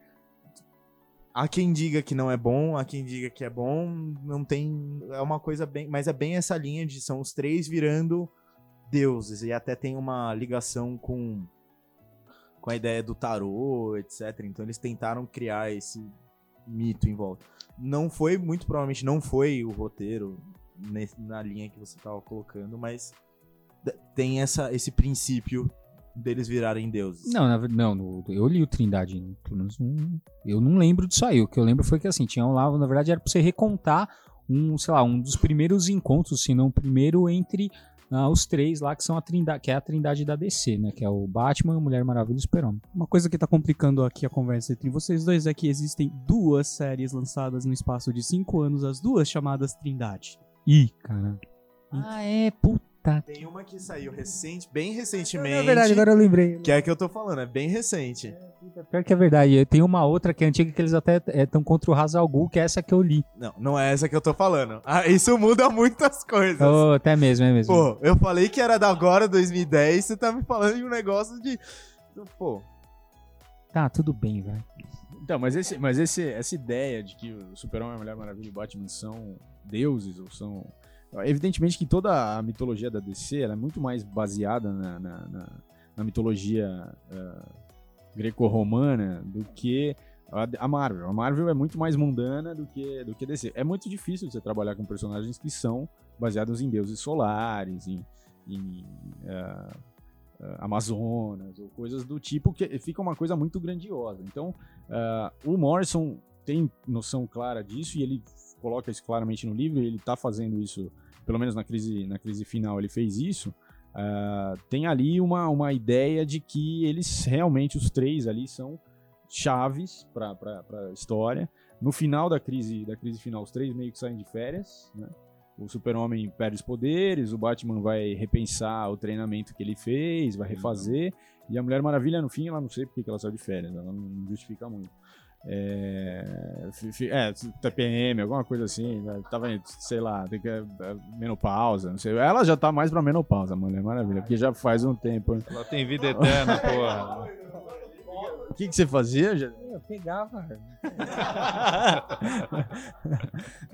Há quem diga que não é bom, há quem diga que é bom, não tem, é uma coisa bem, mas é bem essa linha de são os três virando deuses e até tem uma ligação com com a ideia do tarô, etc. Então eles tentaram criar esse mito em volta. Não foi, muito provavelmente não foi o roteiro na linha que você estava colocando, mas tem essa, esse princípio deles virarem deuses. Não, na, não, no, eu li o Trindade, pelo menos um, eu não lembro disso aí. O que eu lembro foi que assim, tinha lá, na verdade era para você recontar um, sei lá, um dos primeiros encontros, se não o primeiro entre uh, os três lá que são a trindade, que é a trindade da DC, né, que é o Batman, a Mulher Maravilha e o Super-Homem. Uma coisa que tá complicando aqui a conversa entre vocês dois é que existem duas séries lançadas no espaço de cinco anos, as duas chamadas Trindade. Ih, cara. Ah, é, puta. Tem uma que saiu recente, bem recentemente. É verdade, agora eu lembrei. Que é a que eu tô falando, é bem recente. É, pior que é verdade. Tem uma outra que é antiga que eles até estão é, contra o Hazal Ghul, que é essa que eu li. Não, não é essa que eu tô falando. Ah, isso muda muitas coisas. Oh, até mesmo, é mesmo. Pô, eu falei que era da agora, 2010, você tá me falando de um negócio de. Pô. Tá, tudo bem, velho. Então, mas, esse, mas esse, essa ideia de que o Super-Homem, a Mulher Maravilha e Batman são deuses ou são. Evidentemente que toda a mitologia da DC é muito mais baseada na, na, na, na mitologia uh, greco-romana do que a Marvel. A Marvel é muito mais mundana do que, do que DC. É muito difícil você trabalhar com personagens que são baseados em deuses solares, em, em uh, Amazonas, ou coisas do tipo, que fica uma coisa muito grandiosa. Então, uh, o Morrison tem noção clara disso e ele coloca isso claramente no livro, ele está fazendo isso, pelo menos na crise, na crise final, ele fez isso. Uh, tem ali uma, uma ideia de que eles realmente, os três ali, são chaves para a história. No final da crise, da crise final, os três meio que saem de férias, né? O Super-Homem perde os poderes, o Batman vai repensar o treinamento que ele fez, vai refazer, e a Mulher Maravilha, no fim, ela não sei porque ela saiu de férias, ela não justifica muito. É, é, TPM, alguma coisa assim, né? tava, sei lá, tem que, é, menopausa, não sei. Ela já tá mais pra menopausa, Mulher Maravilha, porque já faz um tempo. Ela tem vida eterna, porra. O que, que você fazia? Eu pegava.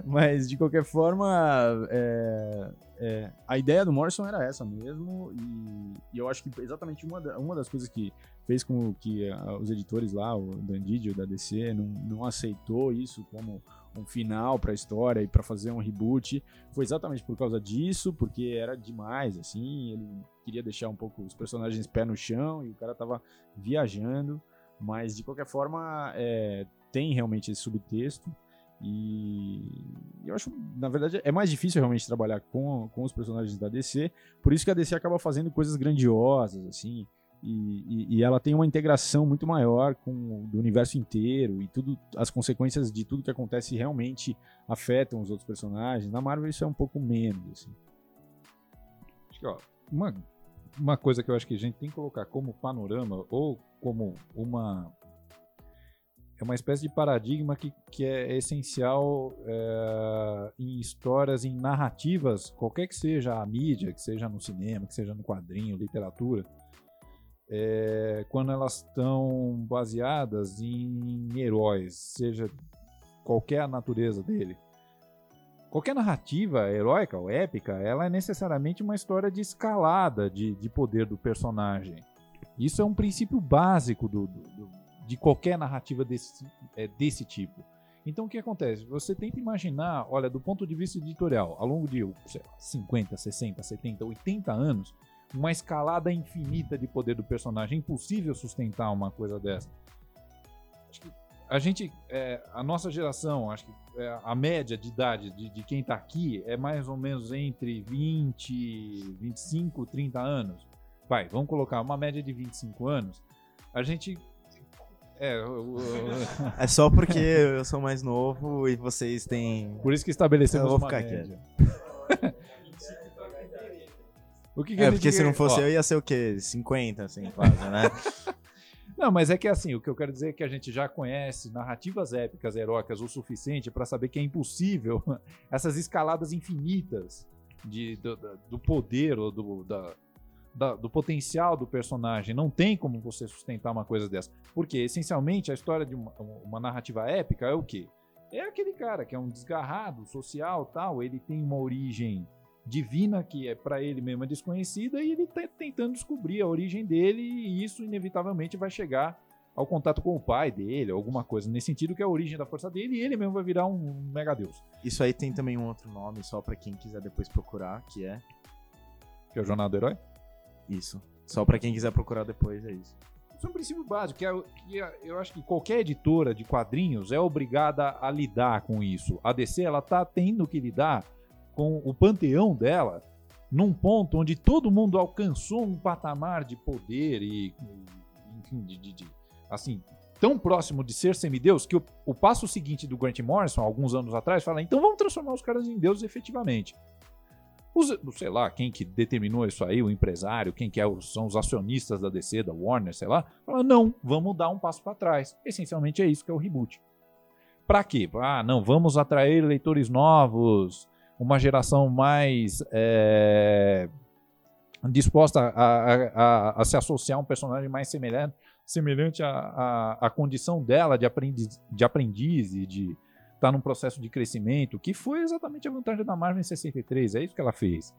Mas, de qualquer forma, é, é, a ideia do Morrison era essa mesmo, e, e eu acho que exatamente uma, uma das coisas que fez com que uh, os editores lá, o Dan Didio da DC, não, não aceitou isso como um final para a história e para fazer um reboot, foi exatamente por causa disso, porque era demais, assim, ele queria deixar um pouco os personagens pé no chão e o cara tava viajando. Mas, de qualquer forma, é, tem realmente esse subtexto. E eu acho, na verdade, é mais difícil realmente trabalhar com, com os personagens da DC, por isso que a DC acaba fazendo coisas grandiosas, assim, e, e, e ela tem uma integração muito maior com o universo inteiro, e tudo, as consequências de tudo que acontece realmente afetam os outros personagens. Na Marvel isso é um pouco menos, assim. Acho que, ó, uma, uma coisa que eu acho que a gente tem que colocar como panorama, ou como uma é uma espécie de paradigma que, que é essencial é, em histórias, em narrativas, qualquer que seja a mídia, que seja no cinema, que seja no quadrinho, literatura, é, quando elas estão baseadas em heróis, seja qualquer a natureza dele. Qualquer narrativa heróica ou épica, ela é necessariamente uma história de escalada de, de poder do personagem. Isso é um princípio básico do, do, do de qualquer narrativa desse, é, desse tipo. Então o que acontece? Você tenta imaginar, olha, do ponto de vista editorial, ao longo de sei lá, 50, 60, 70, 80 anos, uma escalada infinita de poder do personagem. É impossível sustentar uma coisa dessa. Acho que a gente, é, a nossa geração, acho que é, a média de idade de, de quem está aqui é mais ou menos entre 20, 25, 30 anos. Vai, vamos colocar uma média de 25 anos. A gente é, eu, eu... é só porque eu sou mais novo e vocês têm. Por isso que estabelecemos eu vou ficar média. aqui. o que, que É, porque se não fosse ó, eu, ia ser o quê? 50, assim, quase, né? Não, mas é que assim, o que eu quero dizer é que a gente já conhece narrativas épicas, heróicas o suficiente para saber que é impossível essas escaladas infinitas de, do, do poder ou do, da- da- do potencial do personagem. Não tem como você sustentar uma coisa dessa. Porque, essencialmente, a história de uma, uma narrativa épica é o quê? É aquele cara que é um desgarrado social tal, ele tem uma origem divina que é para ele mesmo é desconhecida e ele tá tentando descobrir a origem dele e isso inevitavelmente vai chegar ao contato com o pai dele, alguma coisa nesse sentido que é a origem da força dele e ele mesmo vai virar um mega deus, Isso aí tem também um outro nome, só pra quem quiser depois procurar, que é que é o jornada do herói. Isso. Só pra quem quiser procurar depois, é isso. Isso é um princípio básico, que, é, que é- eu acho que qualquer editora de quadrinhos é obrigada a lidar com isso. A DC, ela tá tendo que lidar com o panteão dela num ponto onde todo mundo alcançou um patamar de poder e, enfim, de, de- de- assim, tão próximo de ser semideus que o, o passo seguinte do Grant Morrison, alguns anos atrás, fala, então vamos transformar os caras em deuses efetivamente. Os, sei lá, quem que determinou isso aí, o empresário, quem que é são os acionistas da DC, da Warner, sei lá, fala, não, vamos dar um passo para trás. Essencialmente é isso que é o reboot. Pra quê? Ah, não, vamos atrair leitores novos, uma geração mais é, disposta a, a- a- a se associar a um personagem mais semelhante, semelhante à, à condição dela de aprendiz, de aprendiz e de estar num processo de crescimento, que foi exatamente a vantagem da Marvel em 63, é isso que ela fez.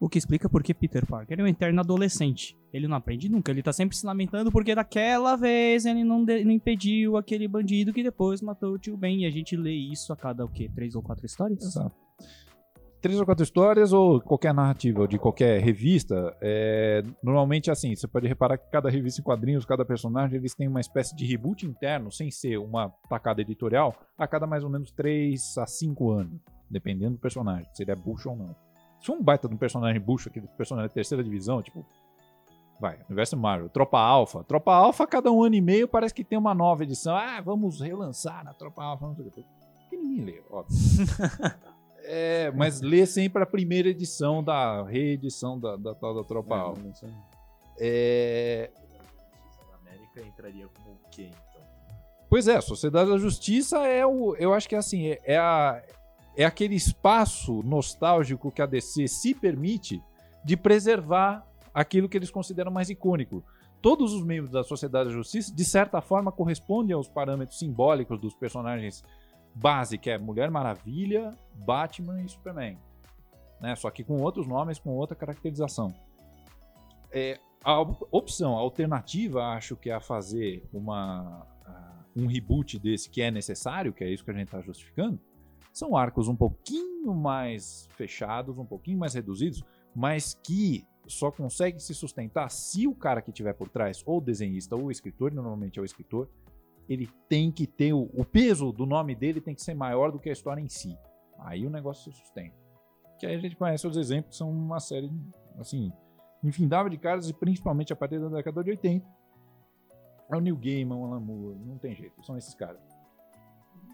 O que explica por que Peter Parker é um eterno adolescente. Ele não aprende nunca, ele tá sempre se lamentando porque daquela vez ele não, de- não impediu aquele bandido que depois matou o tio Ben. E a gente lê isso a cada, o quê? Três ou quatro histórias? Exato. Três ou quatro histórias ou qualquer narrativa de qualquer revista, é, normalmente assim, você pode reparar que cada revista em quadrinhos, cada personagem, eles têm uma espécie de reboot interno, sem ser uma tacada editorial, a cada mais ou menos três a cinco anos, dependendo do personagem, se ele é bucho ou não. Se for um baita de um personagem bucho, aquele personagem da terceira divisão, tipo, vai, universo Marvel, Tropa Alpha. Tropa Alpha, cada um ano e meio parece que tem uma nova edição. Ah, vamos relançar na Tropa Alpha, não sei o. Que ninguém lê, óbvio. É, mas lê sempre a primeira edição da reedição da, da tal da Tropa Alpha. É, A América entraria como o quê, então? Pois é, a Sociedade da Justiça é o. Eu acho que é assim, é, é, a, é aquele espaço nostálgico que a DC se permite de preservar aquilo que eles consideram mais icônico. Todos os membros da Sociedade da Justiça, de certa forma, correspondem aos parâmetros simbólicos dos personagens base, que é Mulher Maravilha, Batman e Superman. Né? Só que com outros nomes, com outra caracterização. É, a op- opção, a alternativa, acho que é a fazer uma, um reboot desse que é necessário, que é isso que a gente está justificando, são arcos um pouquinho mais fechados, um pouquinho mais reduzidos, mas que só consegue se sustentar se o cara que tiver por trás, ou desenhista ou escritor, normalmente é o escritor, ele tem que ter o, o peso do nome dele tem que ser maior do que a história em si. Aí o negócio se sustenta. Que aí a gente conhece os exemplos, são uma série assim, infindável de caras e principalmente a partir da década de 80. É o Neil Gaiman, o Alan Moore, não tem jeito, são esses caras.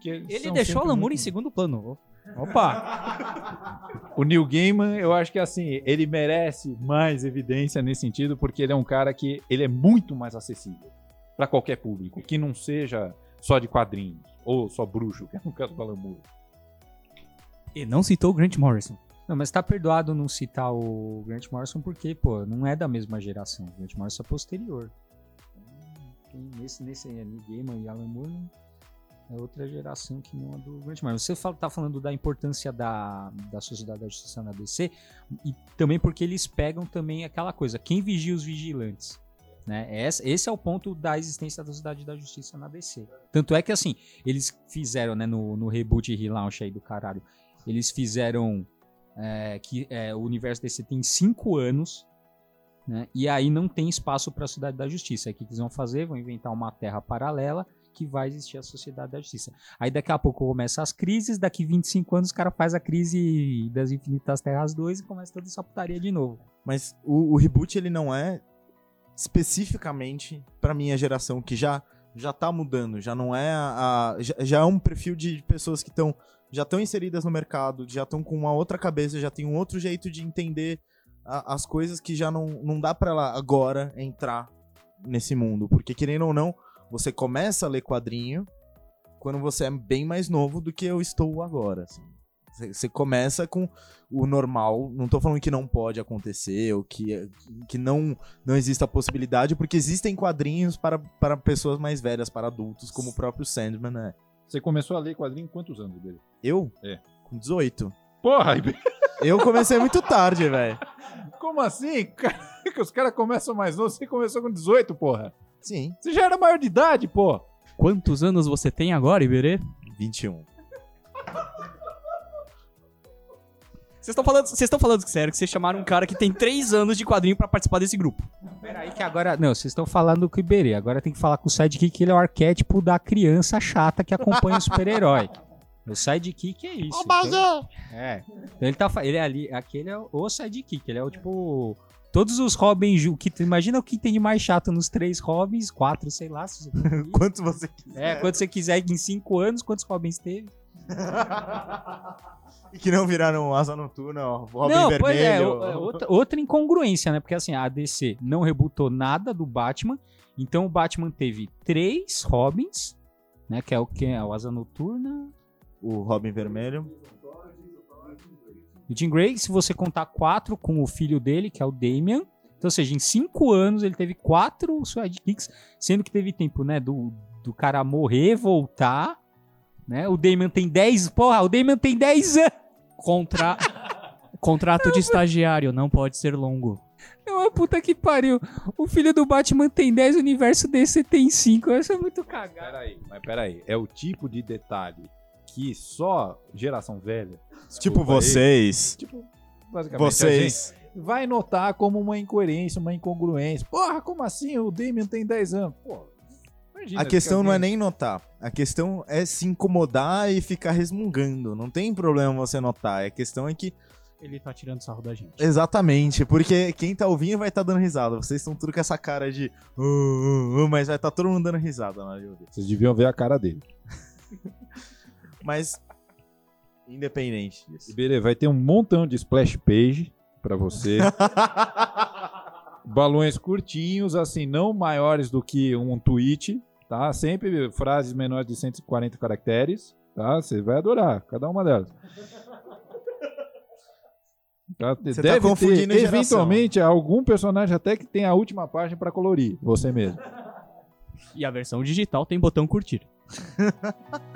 Ele deixou o Alan Moore em muito- segundo plano. Opa! O Neil Gaiman, eu acho que assim, ele merece mais evidência nesse sentido, porque ele é um cara que ele é muito mais acessível para qualquer público, que não seja só de quadrinhos ou só bruxo, que é no caso do Alan Moore. E não citou o Grant Morrison. Não, mas tá perdoado não citar o Grant Morrison porque, pô, não é da mesma geração. O Grant Morrison é posterior. Então, nesse, nesse Neil Gaiman e Alan Moore é outra geração que não é do Grant Morrison. Você fala, tá falando da importância da, da Sociedade da Justiça na DC e também porque eles pegam também aquela coisa, quem vigia os vigilantes? Né? Esse, é o ponto da existência da Sociedade da Justiça na DC. Tanto é que, assim, eles fizeram, né, no, no reboot e relaunch aí do caralho, eles fizeram é, que é, o universo DC tem cinco anos, né? E aí não tem espaço para a Cidade da Justiça. Aí o que eles vão fazer? Vão inventar uma terra paralela que vai existir a Sociedade da Justiça. Aí daqui a pouco começa as crises, daqui 25 anos o cara faz a crise das Infinitas Terras 2 e começa toda essa putaria de novo. Mas o, o reboot ele não é especificamente pra minha geração que já já tá mudando, já não é a, já, já é um perfil de pessoas que estão já estão inseridas no mercado, já estão com uma outra cabeça, já tem um outro jeito de entender a- as coisas que já não, não dá pra ela agora entrar nesse mundo, porque querendo ou não, você começa a ler quadrinho quando você é bem mais novo do que eu estou agora, assim. Você- começa com o normal, não tô falando que não pode acontecer, ou que, que não, não existe a possibilidade, porque existem quadrinhos para, para pessoas mais velhas, para adultos, como o próprio Sandman, né? Você começou a ler quadrinho em quantos anos dele? Eu? É. Com 18. Porra, Ibe- Eu comecei muito tarde, velho. como assim? Que os caras começam mais novo, você começou com 18, porra. Sim. Você já era maior de idade, pô. Quantos anos você tem agora, Iberê? 21. Estão falando, vocês estão falando sério que vocês chamaram um cara que tem 3 anos de quadrinho pra participar desse grupo. Peraí que agora... Não, vocês estão falando com o Iberê. Agora tem que falar com o Sidekick, que ele é o arquétipo da criança chata que acompanha o super-herói. O Sidekick é isso. então- É. Então ele tá ele é ali, aquele é o sidekick, ele é o tipo todos os Robins, ju- que imagina o que tem de mais chato nos três Robins, quatro, sei lá, se você conseguir. Quantos você quiser. É, quando você quiser em cinco anos, quantos Robins teve? E que não viraram asa noturna, ó. Robin não, vermelho. pois é, o- é, outra, outra incongruência, né? Porque assim, a DC não rebutou nada do Batman, então o Batman teve três Robins, né? Que é o que é o Asa Noturna, O Robin vermelho. O Jim Gray, se você contar quatro com o filho dele, que é o Damian, então, ou seja, em cinco anos ele teve quatro sidekicks, sendo que teve tempo, né, do, do cara morrer, voltar, né? O Damian tem 10, porra, o Damian tem 10 anos. Contra... Contrato de estagiário, não pode ser longo. Não, a puta que pariu. O filho do Batman tem 10, o universo desse tem 5. Isso é muito cagado. Peraí, mas peraí. É o tipo de detalhe que só geração velha, Tipo Desculpa aí. vocês. tipo, basicamente a Vocês. gente, vai notar como uma incoerência, uma incongruência. Porra, como assim? O Damien tem 10 anos. Pô, imagina A questão não é nem notar. A questão é se incomodar e ficar resmungando. Não tem problema você notar. A questão é que. Ele tá tirando sarro da gente. Exatamente. Porque quem tá ouvindo vai estar dando risada. Vocês estão tudo com essa cara de. "Uh, uh, uh", mas vai estar todo mundo dando risada na hora de ouvir. Vocês deviam ver a cara dele. Mas. Independente disso. Iberê, vai ter um montão de splash page pra você. Balões curtinhos, assim, não maiores do que um tweet, tá? Sempre frases menores de 140 caracteres, tá? Você vai adorar cada uma delas. Tá? Você tá Deve confundindo ter, geração. eventualmente, algum personagem até que tem a última página pra colorir, você mesmo. E a versão digital tem botão curtir.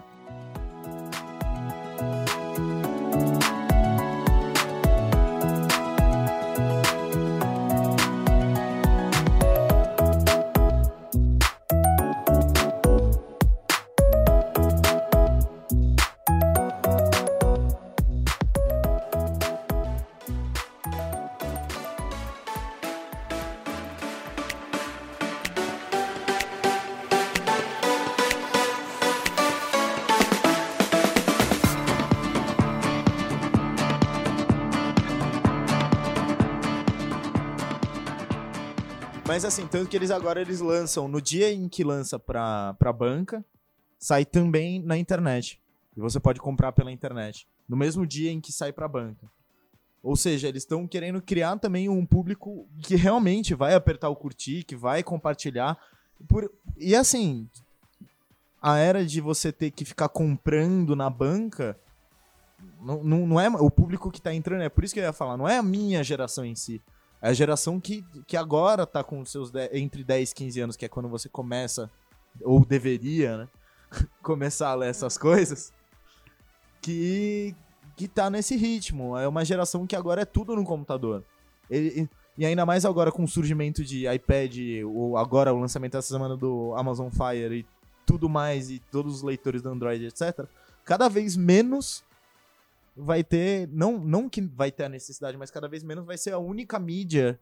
Mas assim, tanto que eles agora eles lançam, no dia em que lança pra, pra banca, sai também na internet. E você pode comprar pela internet. No mesmo dia em que sai pra banca. Ou seja, eles estão querendo criar também um público que realmente vai apertar o curtir, que vai compartilhar. Por... E assim, a era de você ter que ficar comprando na banca não, não, não é o público que tá entrando, é por isso que eu ia falar, não é a minha geração em si. É a geração que, que agora tá com seus entre 10 e 15 anos, que é quando você começa, ou deveria, né? começar a ler essas coisas, que, que tá nesse ritmo. É uma geração que agora é tudo no computador. E, e- e ainda mais agora com o surgimento de iPad, ou agora o lançamento essa semana do Amazon Fire e tudo mais, e todos os leitores do Android, etc. Cada vez menos vai ter. Não, não que vai ter a necessidade, mas cada vez menos vai ser a única mídia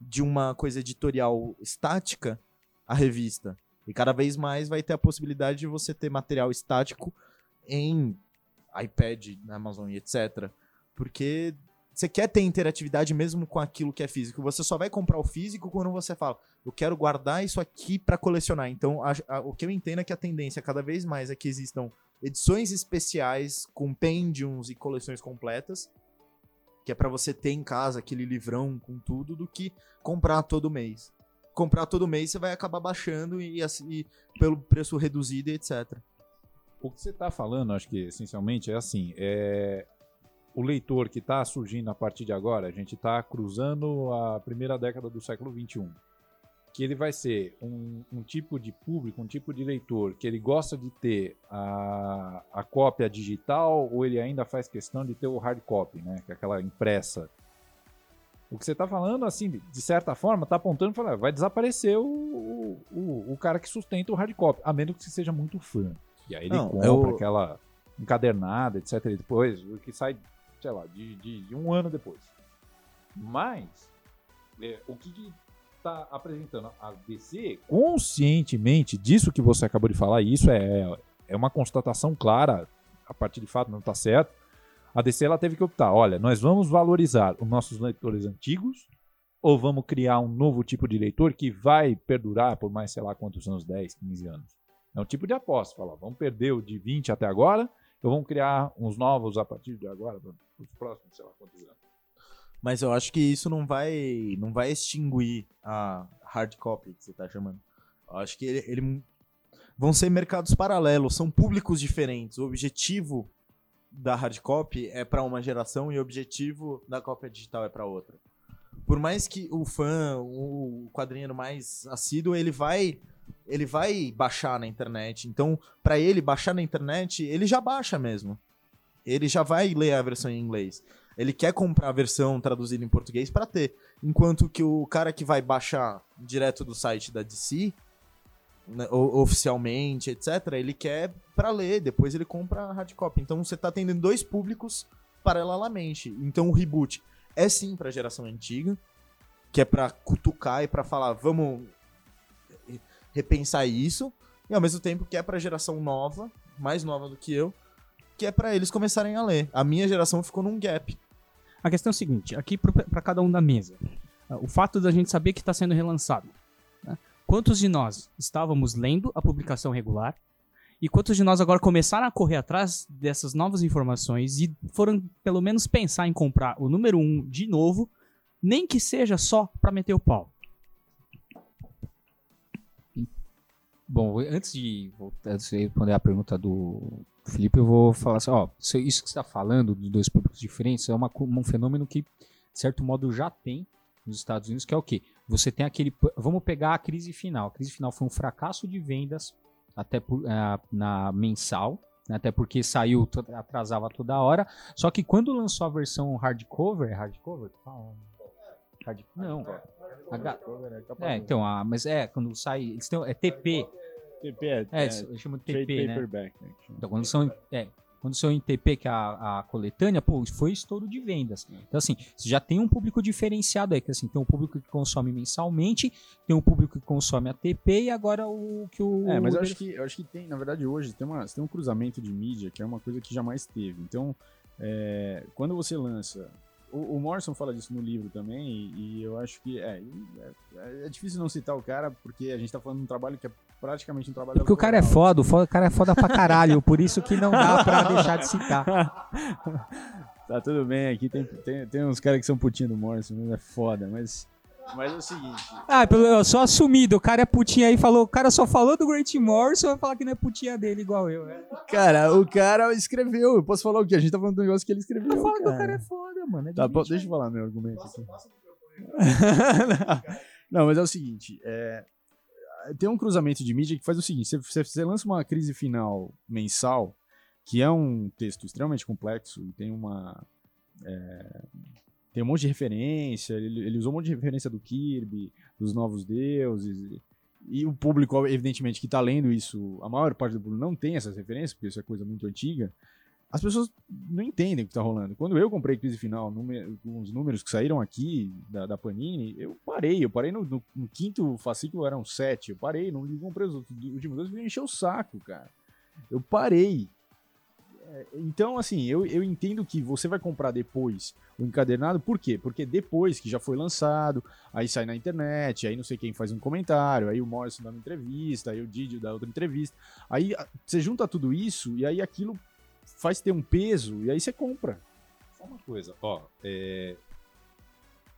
de uma coisa editorial estática a revista. E cada vez mais vai ter a possibilidade de você ter material estático em iPad, na Amazon e etc. Porque você quer ter interatividade mesmo com aquilo que é físico. Você só vai comprar o físico quando você fala, eu quero guardar isso aqui para colecionar. Então, a- a- o que eu entendo é que a tendência cada vez mais é que existam edições especiais, compendiums e coleções completas, que é para você ter em casa aquele livrão com tudo, do que comprar todo mês. Comprar todo mês você vai acabar baixando e, e pelo preço reduzido e etc. O que você está falando, acho que essencialmente é assim, é o leitor que está surgindo a partir de agora, a gente está cruzando a primeira década do século XXI, que ele vai ser um, um tipo de público, um tipo de leitor que ele gosta de ter a, a cópia digital ou ele ainda faz questão de ter o hard copy, né, que é aquela impressa. O que você está falando, assim, de- de certa forma, está apontando para vai desaparecer o, o, o, o cara que sustenta o hard copy, a menos que você seja muito fã. E aí ele Não, compra eu- aquela encadernada, etc. E depois, o que sai, sei lá, de, de, de um ano depois. Mas, é, o que está apresentando a DC conscientemente disso que você acabou de falar, e isso é, é uma constatação clara, a partir de fato não está certo. A DC ela teve que optar: olha, nós vamos valorizar os nossos leitores antigos ou vamos criar um novo tipo de leitor que vai perdurar por mais, sei lá, quantos anos 10, 15 anos. É um tipo de aposta. Fala, vamos perder o de 20 até agora, ou vamos criar uns novos a partir de agora, os próximos, sei lá, quantos anos. Mas eu acho que isso não vai, não vai extinguir a hard copy que você tá chamando. Eu acho que ele, ele- vão ser mercados paralelos, são públicos diferentes. O objetivo da hard copy é para uma geração e o objetivo da cópia digital é para outra. Por mais que o fã, o quadrinheiro mais assíduo, ele vai ele vai baixar na internet. Então, para ele baixar na internet, ele já baixa mesmo. Ele já vai ler a versão em inglês. Ele quer comprar a versão traduzida em português para ter. Enquanto que o cara que vai baixar direto do site da DC, né, oficialmente, etc., ele quer para ler, depois ele compra a hard copy. Então você tá tendo dois públicos paralelamente. Então o reboot é sim pra geração antiga, que é pra cutucar e pra falar, vamos repensar isso, e ao mesmo tempo que é pra geração nova, mais nova do que eu, que é pra eles começarem a ler. A minha geração ficou num gap. A questão é o seguinte, aqui para cada um da mesa, o fato da gente saber que está sendo relançado. né? Quantos de nós estávamos lendo a publicação regular e quantos de nós agora começaram a correr atrás dessas novas informações e foram pelo menos pensar em comprar o número 1 um de novo, nem que seja só para meter o pau? Bom, antes de, antes de responder a pergunta do Felipe, eu vou falar assim, ó, isso que você está falando dos dois públicos diferentes é uma um fenômeno que, de certo modo, já tem nos Estados Unidos, que é o quê? Você tem aquele, vamos pegar a crise final. A crise final foi um fracasso de vendas até por, eh, na mensal, né, até porque saiu, atrasava toda hora. Só que quando lançou a versão hardcover, é hardcover? Hard, não. H- é, então, a, mas é, quando sai, eles têm, é TP, TP é, é, é, eles chamam de trade TP, né? paperback. né, que chama. Então, quando são, é, quando são em TP, que é a, a coletânea, pô, foi estouro de vendas. Então, assim, você já tem um público diferenciado aí, que assim, tem um público que consome mensalmente, tem um público que consome a TP e agora o que o. É, mas eu acho que, eu acho que tem, na verdade, hoje tem, uma, tem um cruzamento de mídia que é uma coisa que jamais teve. Então, é, quando você lança O, o Morrison fala disso no livro também, e, e eu acho que é, é, é difícil não citar o cara, porque a gente tá falando de um trabalho que é praticamente um trabalho. Porque o cara é foda, o cara é foda pra caralho, por isso que não dá pra deixar de citar. Tá tudo bem, aqui tem, tem, tem uns caras que são putinho do Morrison, mas é foda, mas. Mas é o seguinte. Ah, eu sou assumido, o cara é putinha aí, falou, o cara só falou do Great Morrison, vai falar que não é putinha dele igual eu. É. Cara, o cara escreveu. Eu posso falar o quê? A gente tá falando do negócio que ele escreveu. Eu falo que o cara. é foda, mano. É Tá, deixa eu falar meu argumento aqui. não, mas é o seguinte, é, tem um cruzamento de mídia que faz o seguinte, você, você- lança uma crise final mensal, que é um texto extremamente complexo e tem uma... é, tem um monte de referência, ele, ele usou um monte de referência do Kirby, dos Novos Deuses, e, e o público, evidentemente, que tá lendo isso, a maior parte do público não tem essas referências, porque isso é coisa muito antiga, as pessoas não entendem o que tá rolando. Quando eu comprei Crise Final, com os números que saíram aqui da, da Panini, eu parei. Eu parei no, no- no quinto fascículo, eram sete. Eu parei, não comprei os últimos dois, me encheu o saco, cara. Eu parei. É, Então, assim, eu, eu entendo que você vai comprar depois o encadernado, por quê? Porque depois que já foi lançado, aí sai na internet, aí não sei quem faz um comentário, aí o Morrison dá uma entrevista, aí o Didio dá outra entrevista. Aí você junta tudo isso e aí aquilo faz ter um peso e aí você compra. Só uma coisa, ó, é...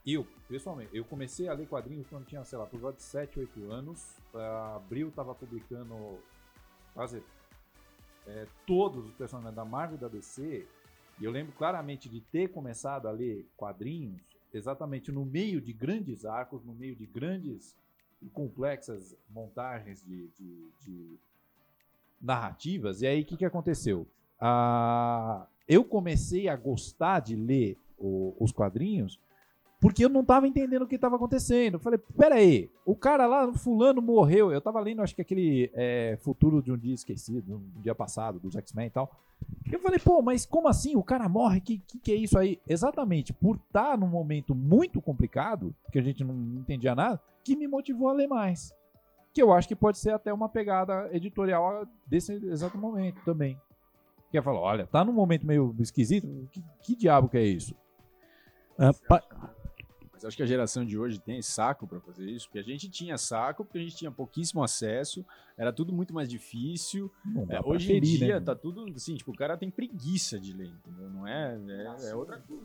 eu, pessoalmente, eu comecei a ler quadrinhos quando tinha, sei lá, por volta de 7, 8 anos. A Abril tava publicando quase é, todos os personagens da Marvel e da DC. E eu lembro claramente de ter começado a ler quadrinhos exatamente no meio de grandes arcos, no meio de grandes e complexas montagens de, de- de narrativas. E aí, o que, que aconteceu? Ah, eu comecei a gostar de ler o- os quadrinhos porque eu não estava entendendo o que estava acontecendo. Eu falei, pera aí, o cara lá, o fulano morreu. Eu estava lendo, acho que aquele é, Futuro de um Dia Esquecido, um dia passado, dos X-Men e tal. Eu falei, pô, mas como assim? O cara morre? Que, que, que é isso aí? Exatamente, por estar num momento muito complicado, que a gente não entendia nada, que me motivou a ler mais. Que eu acho que pode ser até uma pegada editorial desse exato momento também. Que é falar, olha, tá num momento meio esquisito, que, que diabo que é isso? Ah, pa- Mas acho que a geração de hoje tem saco pra fazer isso, porque a gente tinha saco, porque a gente tinha pouquíssimo acesso, era tudo muito mais difícil. É, hoje ferir, em dia né? tá tudo assim, tipo, o cara tem preguiça de ler, entendeu? Não é, é, é outra coisa.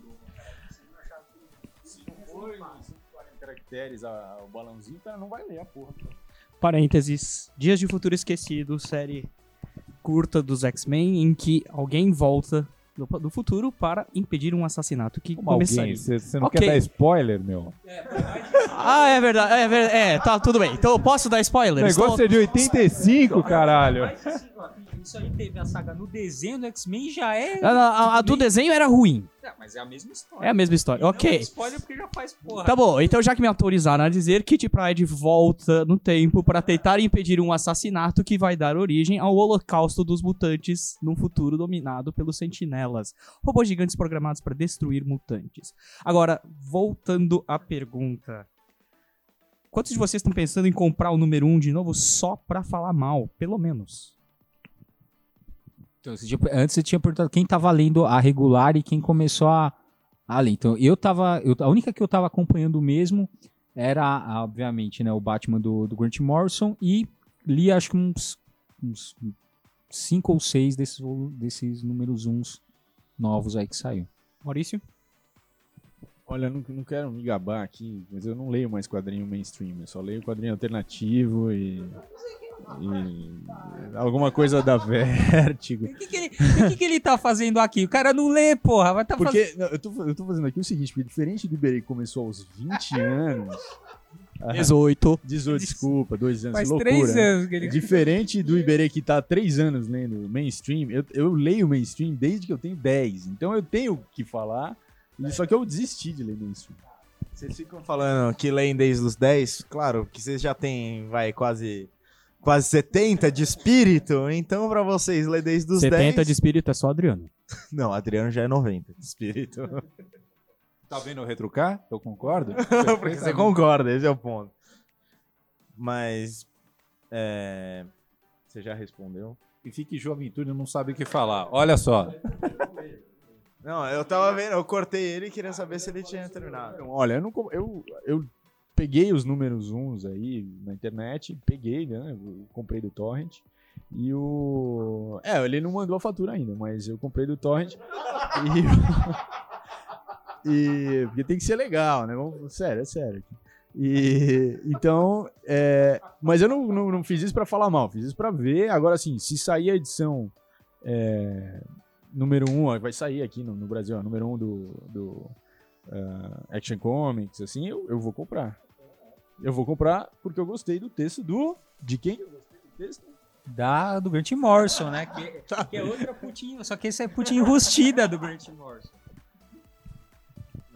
Se não for em 140 caracteres a- o balãozinho, o cara não vai ler a porra. Parênteses. Dias de Futuro Esquecido, série curta dos X-Men, em que alguém volta do, do futuro para impedir um assassinato que Como começaria. alguém, você não Ok. quer dar spoiler, meu? Ah, é verdade, é verdade. É, tá, tudo bem. Então eu posso dar O spoiler? negócio é de 85, caralho. Isso aí teve a saga no desenho do X-Men já é. A, a- a do desenho era ruim. É, mas é a mesma história. É a mesma história. Não Ok. é spoiler porque já faz porra. Tá bom, então já que me autorizaram a dizer, Kitty Pryde volta no tempo para tentar impedir um assassinato que vai dar origem ao holocausto dos mutantes num futuro dominado pelos sentinelas, robôs gigantes programados para destruir mutantes. Agora, voltando à pergunta. Quantos de vocês estão pensando em comprar o número 1 um de novo só pra falar mal, pelo menos? Então, você tinha- antes você tinha perguntado quem tava lendo a regular e quem começou a, a ler. Então, eu tava. eu- a única que eu tava acompanhando mesmo era, obviamente, né, o Batman do, do Grant Morrison e li acho que uns, uns cinco ou seis desses, desses números uns novos aí que saiu. Maurício? Olha, não, não quero me gabar aqui, mas eu não leio mais quadrinho mainstream, eu só leio quadrinho alternativo e. e alguma coisa da Vertigo. O que, que, ele, o que, que ele tá fazendo aqui? O cara não lê, porra. Vai tá. Porque não, eu, tô, eu tô fazendo aqui o seguinte, porque diferente do Iberê que começou aos 20 anos. ah, 18. 18, desculpa, dois anos, Faz loucura. três né? anos que ele. Diferente do Iberê que tá há três anos lendo mainstream, eu, eu leio mainstream desde que eu tenho 10. Então eu tenho o que falar, e só que eu desisti de ler mainstream. Vocês ficam falando que leem desde os 10, claro, que vocês já têm, vai, quase quase 70 de espírito, então pra vocês ler desde os 70 10... de espírito é só Adriano. Não, Adriano já é 90 de espírito. Tá vendo o retrucar? Eu concordo. Porque você concorda, esse é o ponto. Mas, é... Você já respondeu? E fique João Ventura não sabe o que falar. Olha só. Não, eu tava vendo, eu cortei ele e queria saber se ele tinha terminado. Olha, eu, não, eu, eu peguei os números uns aí na internet, peguei, né? comprei do Torrent. E o. É, ele não mandou a fatura ainda, mas eu comprei do Torrent. E. e porque tem que ser legal, né? Vamos, sério, é sério. E então, é, mas eu não, não, não fiz isso pra falar mal, fiz isso pra ver. Agora, assim, se sair a edição é, número 1, um, vai sair aqui no, no Brasil, ó, número 1 um do, do ah, Action Comics, assim, eu, eu vou comprar. Eu vou comprar porque eu gostei do texto do. De quem? Eu gostei do texto? Da, do Grant Morrison, né? Que, que é outra putinha, só que esse é putinha enrustida do Grant Morrison.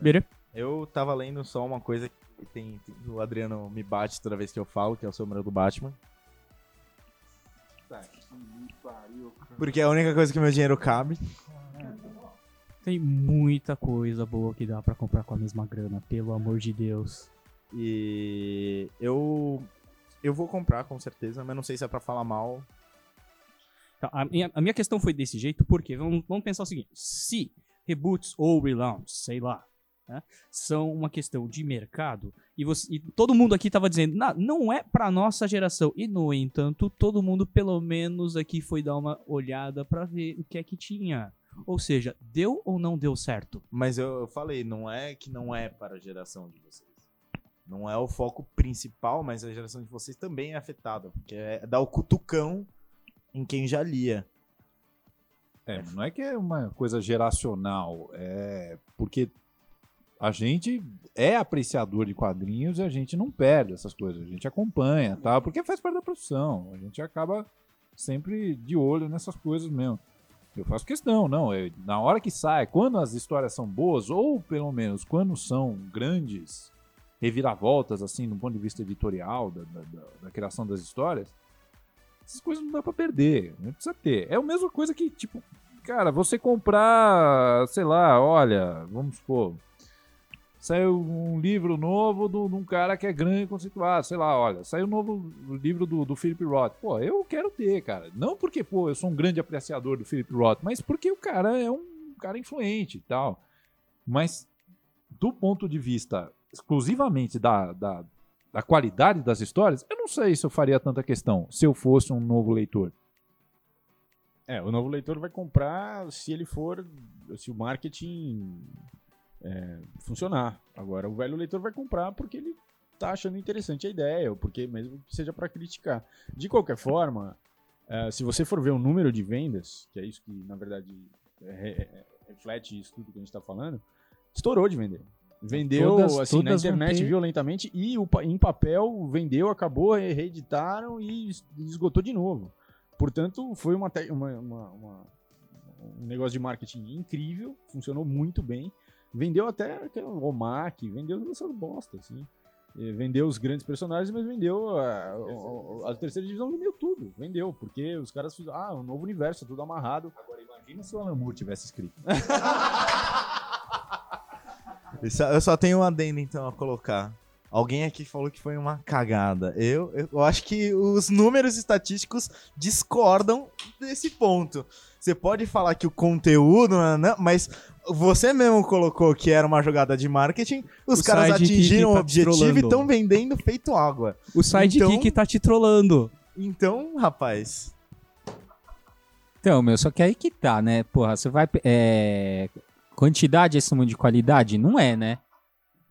Bira? Eu tava lendo só uma coisa que tem, tem- o Adriano me bate toda vez que eu falo, que é o Sombra do Batman. Porque é a única coisa que meu dinheiro cabe. Tem muita coisa boa que dá pra comprar com a mesma grana, pelo amor de Deus. E eu eu vou comprar com certeza, mas não sei se é pra falar mal. Tá, a, minha, a minha questão foi desse jeito, porque vamos, vamos pensar o seguinte: se reboots ou relaunch, sei lá, né, são uma questão de mercado, e, você, e todo mundo aqui tava dizendo, "Na- não é pra nossa geração, e no entanto, todo mundo pelo menos aqui foi dar uma olhada pra ver o que é que tinha. Ou seja, deu ou não deu certo? Mas eu, eu falei, não é que não é para a geração de vocês. Não é o foco principal, mas a geração de vocês também é afetada, porque é dar o cutucão em quem já lia. É, não é que é uma coisa geracional, é porque a gente é apreciador de quadrinhos e a gente não perde essas coisas, a gente acompanha, tá? Porque faz parte da profissão, a gente acaba sempre de olho nessas coisas mesmo. Eu faço questão, não, é, na hora que sai, quando as histórias são boas, ou pelo menos quando são grandes reviravoltas, assim, do ponto de vista editorial, da, da- da- da criação das histórias, essas coisas não dá pra perder, não precisa ter. É a mesma coisa que, tipo, cara, você comprar, sei lá, olha, vamos supor, saiu um livro novo de um cara que é grande conceituado, sei lá, olha, saiu um novo livro do, do Philip Roth. Pô, eu quero ter, cara. Não porque, pô, eu sou um grande apreciador do Philip Roth, mas porque o cara é um cara influente e tal. Mas, do ponto de vista exclusivamente da, da, da qualidade das histórias, eu não sei se eu faria tanta questão se eu fosse um novo leitor. É, o novo leitor vai comprar se ele for. Se o marketing é, funcionar. Agora, o velho leitor vai comprar porque ele tá achando interessante a ideia, ou porque mesmo que seja para criticar. De qualquer forma, é, se você for ver o número de vendas, que é isso que na verdade é- é- reflete isso tudo que a gente tá falando, estourou de vender. Vendeu Todas- assim na todas vão internet ter- violentamente e o em papel vendeu, acabou, re- reeditaram e es- esgotou de novo. Portanto, foi uma, te- uma- uma- uma- um negócio de marketing incrível, funcionou muito bem. Vendeu até aquele Omak, vendeu essas bosta, assim. E Vendeu os grandes personagens, mas vendeu a, a- a terceira divisão, vendeu tudo. Vendeu, porque os caras fizeram, ah, um novo universo, tudo amarrado. Agora imagina se o Alan Moore tivesse escrito. Isso- Eu só tenho um adendo, então, a colocar. Alguém aqui falou que foi uma cagada. Eu, eu, eu acho que os números estatísticos discordam desse ponto. Você pode falar que o conteúdo, né, né, mas você mesmo colocou que era uma jogada de marketing. Os O caras atingiram o tá objetivo e estão vendendo feito água. O Sidekick Então- tá te trollando. Então, rapaz. Então, meu, só que aí que tá, né? Porra, você vai. É... Quantidade é acima de qualidade? Não é, né?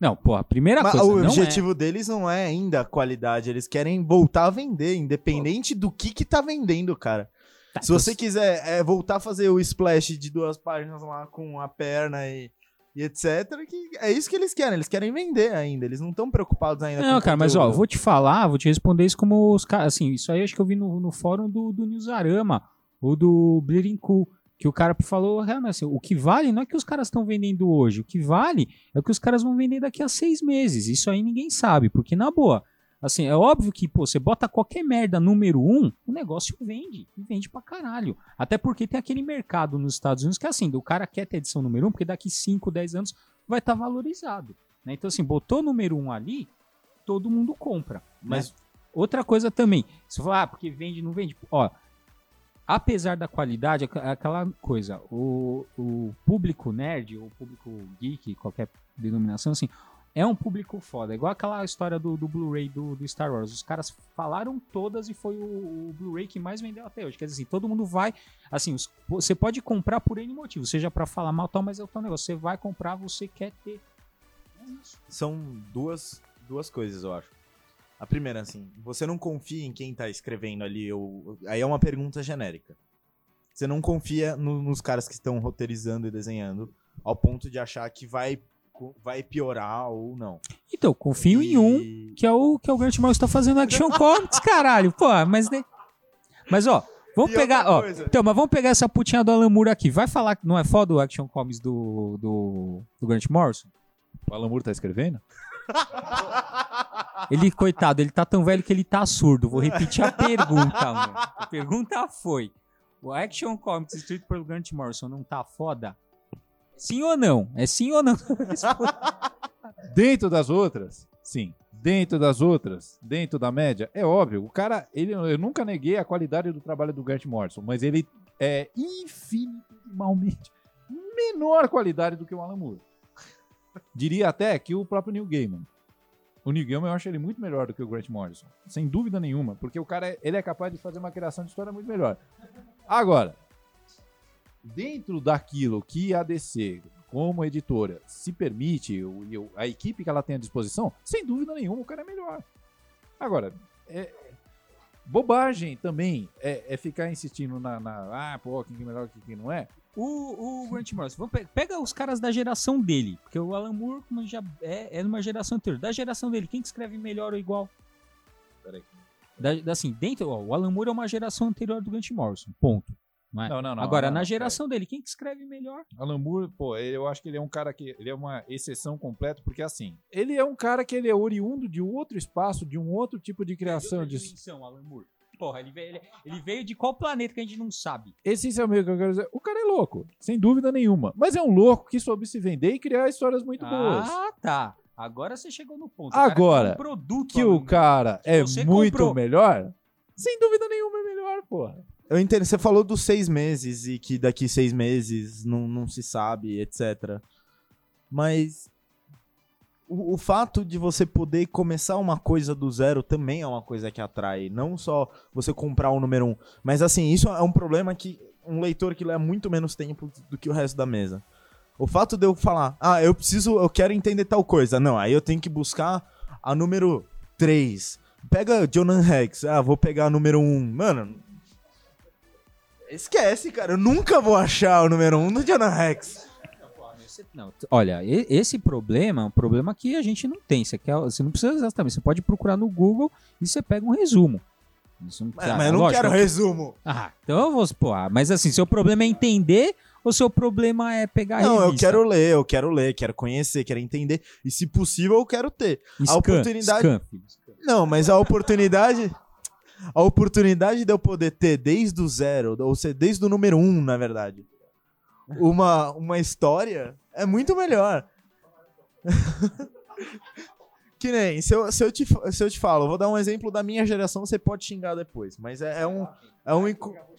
Não, porra, primeira Mas coisa. o objetivo deles não é ainda a qualidade, eles querem voltar a vender, independente do que que tá vendendo, cara. é. Tá, Se você quiser é, voltar a fazer o splash de duas páginas lá com a perna e, e etc, que é isso que eles querem, eles querem vender ainda, eles não estão preocupados ainda Não, cara, mas ó, vou te falar, vou te responder isso como os caras. Assim, isso aí acho que eu vi no, no fórum do, do Newsarama ou do Bleeding Cool. Que o cara falou, realmente, assim, o que vale não é que os caras estão vendendo hoje, o que vale é o que os caras vão vender daqui a seis meses. Isso aí ninguém sabe, porque na boa, assim, é óbvio que, pô, você bota qualquer merda número um, o negócio vende, e vende pra caralho. Até porque tem aquele mercado nos Estados Unidos que é assim, o cara quer ter edição número um, porque daqui 5, 10 anos vai estar valorizado. né? Então, assim, botou número um ali, todo mundo compra. Mas outra coisa também, se você falar, ah, porque vende, não vende. Ó, apesar da qualidade, aqu- aquela coisa, o, o público nerd, o público geek, qualquer denominação, assim, é um público foda. Igual aquela história do, do Blu-ray do, do Star Wars. Os caras falaram todas e foi o, o Blu-ray que mais vendeu até hoje. Quer dizer, assim, todo mundo vai. Assim, os- você pode comprar por N motivo, seja pra falar mal tal, mas é o tal negócio. Você vai comprar, você quer ter. São duas, duas coisas, eu acho. A primeira, assim, você não confia em quem tá escrevendo ali, ou... aí é uma pergunta genérica. Você não confia no- nos caras que estão roteirizando e desenhando ao ponto de achar que vai, vai piorar ou não. Então, confio em um E- que é o que é o Grant Morrison tá fazendo Action Comics, caralho. Pô, mas ne- Mas ó, vamos E pegar, ó. coisa. Então, mas vamos pegar essa putinha do Alan Moore aqui. Vai falar que não é foda o Action Comics do do, do Grant Morrison? O Alan Moore tá escrevendo? Ele, coitado, ele tá tão velho que ele tá surdo. Vou repetir a pergunta, mano. A pergunta foi: o Action Comics escrito pelo Grant Morrison não tá foda? Sim ou não? É sim ou não? Dentro das outras, sim. Dentro das outras, dentro da média, é óbvio. O cara, ele, eu nunca neguei a qualidade do trabalho do Grant Morrison, mas ele é infinitamente menor qualidade do que o Alan Moore. Diria até que o próprio Neil Gaiman. O Neil Gaiman eu acho ele muito melhor do que o Grant Morrison, sem dúvida nenhuma, porque o cara ele é capaz de fazer uma criação de história muito melhor. Agora, dentro daquilo que a DC, como editora, se permite, a equipe que ela tem à disposição, sem dúvida nenhuma, o cara é melhor. Agora, é, bobagem também é, é ficar insistindo na, na, Ah, pô, quem que é melhor, quem que não é. O, o Grant Morrison, vamos pe- pega os caras da geração dele, porque o Alan Moore como já é, é numa geração anterior. Da geração dele, quem que escreve melhor ou igual? Peraí. Da, da- assim, dentro, ó, o Alan Moore é uma geração anterior do Grant Morrison, ponto. Não é? Não, não, não. Agora, não, na geração dele, quem que escreve melhor? Alan Moore, pô, eu acho que ele é um cara que. Ele é uma exceção completa, porque assim, ele é um cara que ele é oriundo de outro espaço, de um outro tipo de criação. De, dimensão, Alan Moore. Porra, ele veio, ele, ele veio de qual planeta que a gente não sabe? essencialmente o que eu quero dizer, o cara é louco, sem dúvida nenhuma. Mas é um louco que soube se vender e criar histórias muito boas. Ah, tá. Agora você chegou no ponto. Agora, produto, que o cara é muito comprou. melhor, sem dúvida nenhuma é melhor, porra. Eu entendo, você falou dos seis meses e que daqui seis meses não, não se sabe, etc. Mas o, o fato de você poder começar uma coisa do zero também é uma coisa que atrai. Não só você comprar o número um. Mas assim, isso é um problema que um leitor que lê muito menos tempo do que o resto da mesa. O fato de eu falar, ah, eu preciso, eu quero entender tal coisa. Não, aí eu tenho que buscar a número 3. Pega Jonan Rex. Ah, vou pegar a número 1. Mano, Esquece, cara. Eu nunca vou achar o número 1 um do Jonah Rex. Não, t- olha, esse problema é um problema que a gente não tem. Você, quer, você não precisa exatamente. Você pode procurar no Google e você pega um resumo. Isso não Mas, precisa- mas eu não lógico, quero resumo. Ah, então eu vou. Pô, ah, mas assim, seu problema é entender ou seu problema é pegar a Não, eu quero ler, eu quero ler, quero conhecer, quero entender. E se possível, eu quero ter. Scan, oportunidade- scan, filho, scan. Não, mas a oportunidade. A oportunidade de eu poder ter desde o zero, ou seja, desde o número um, na verdade, uma, uma história é muito melhor. que nem, se eu, se, eu te, se eu te falo, eu vou dar um exemplo da minha geração, você pode xingar depois, mas é, é um, é, um,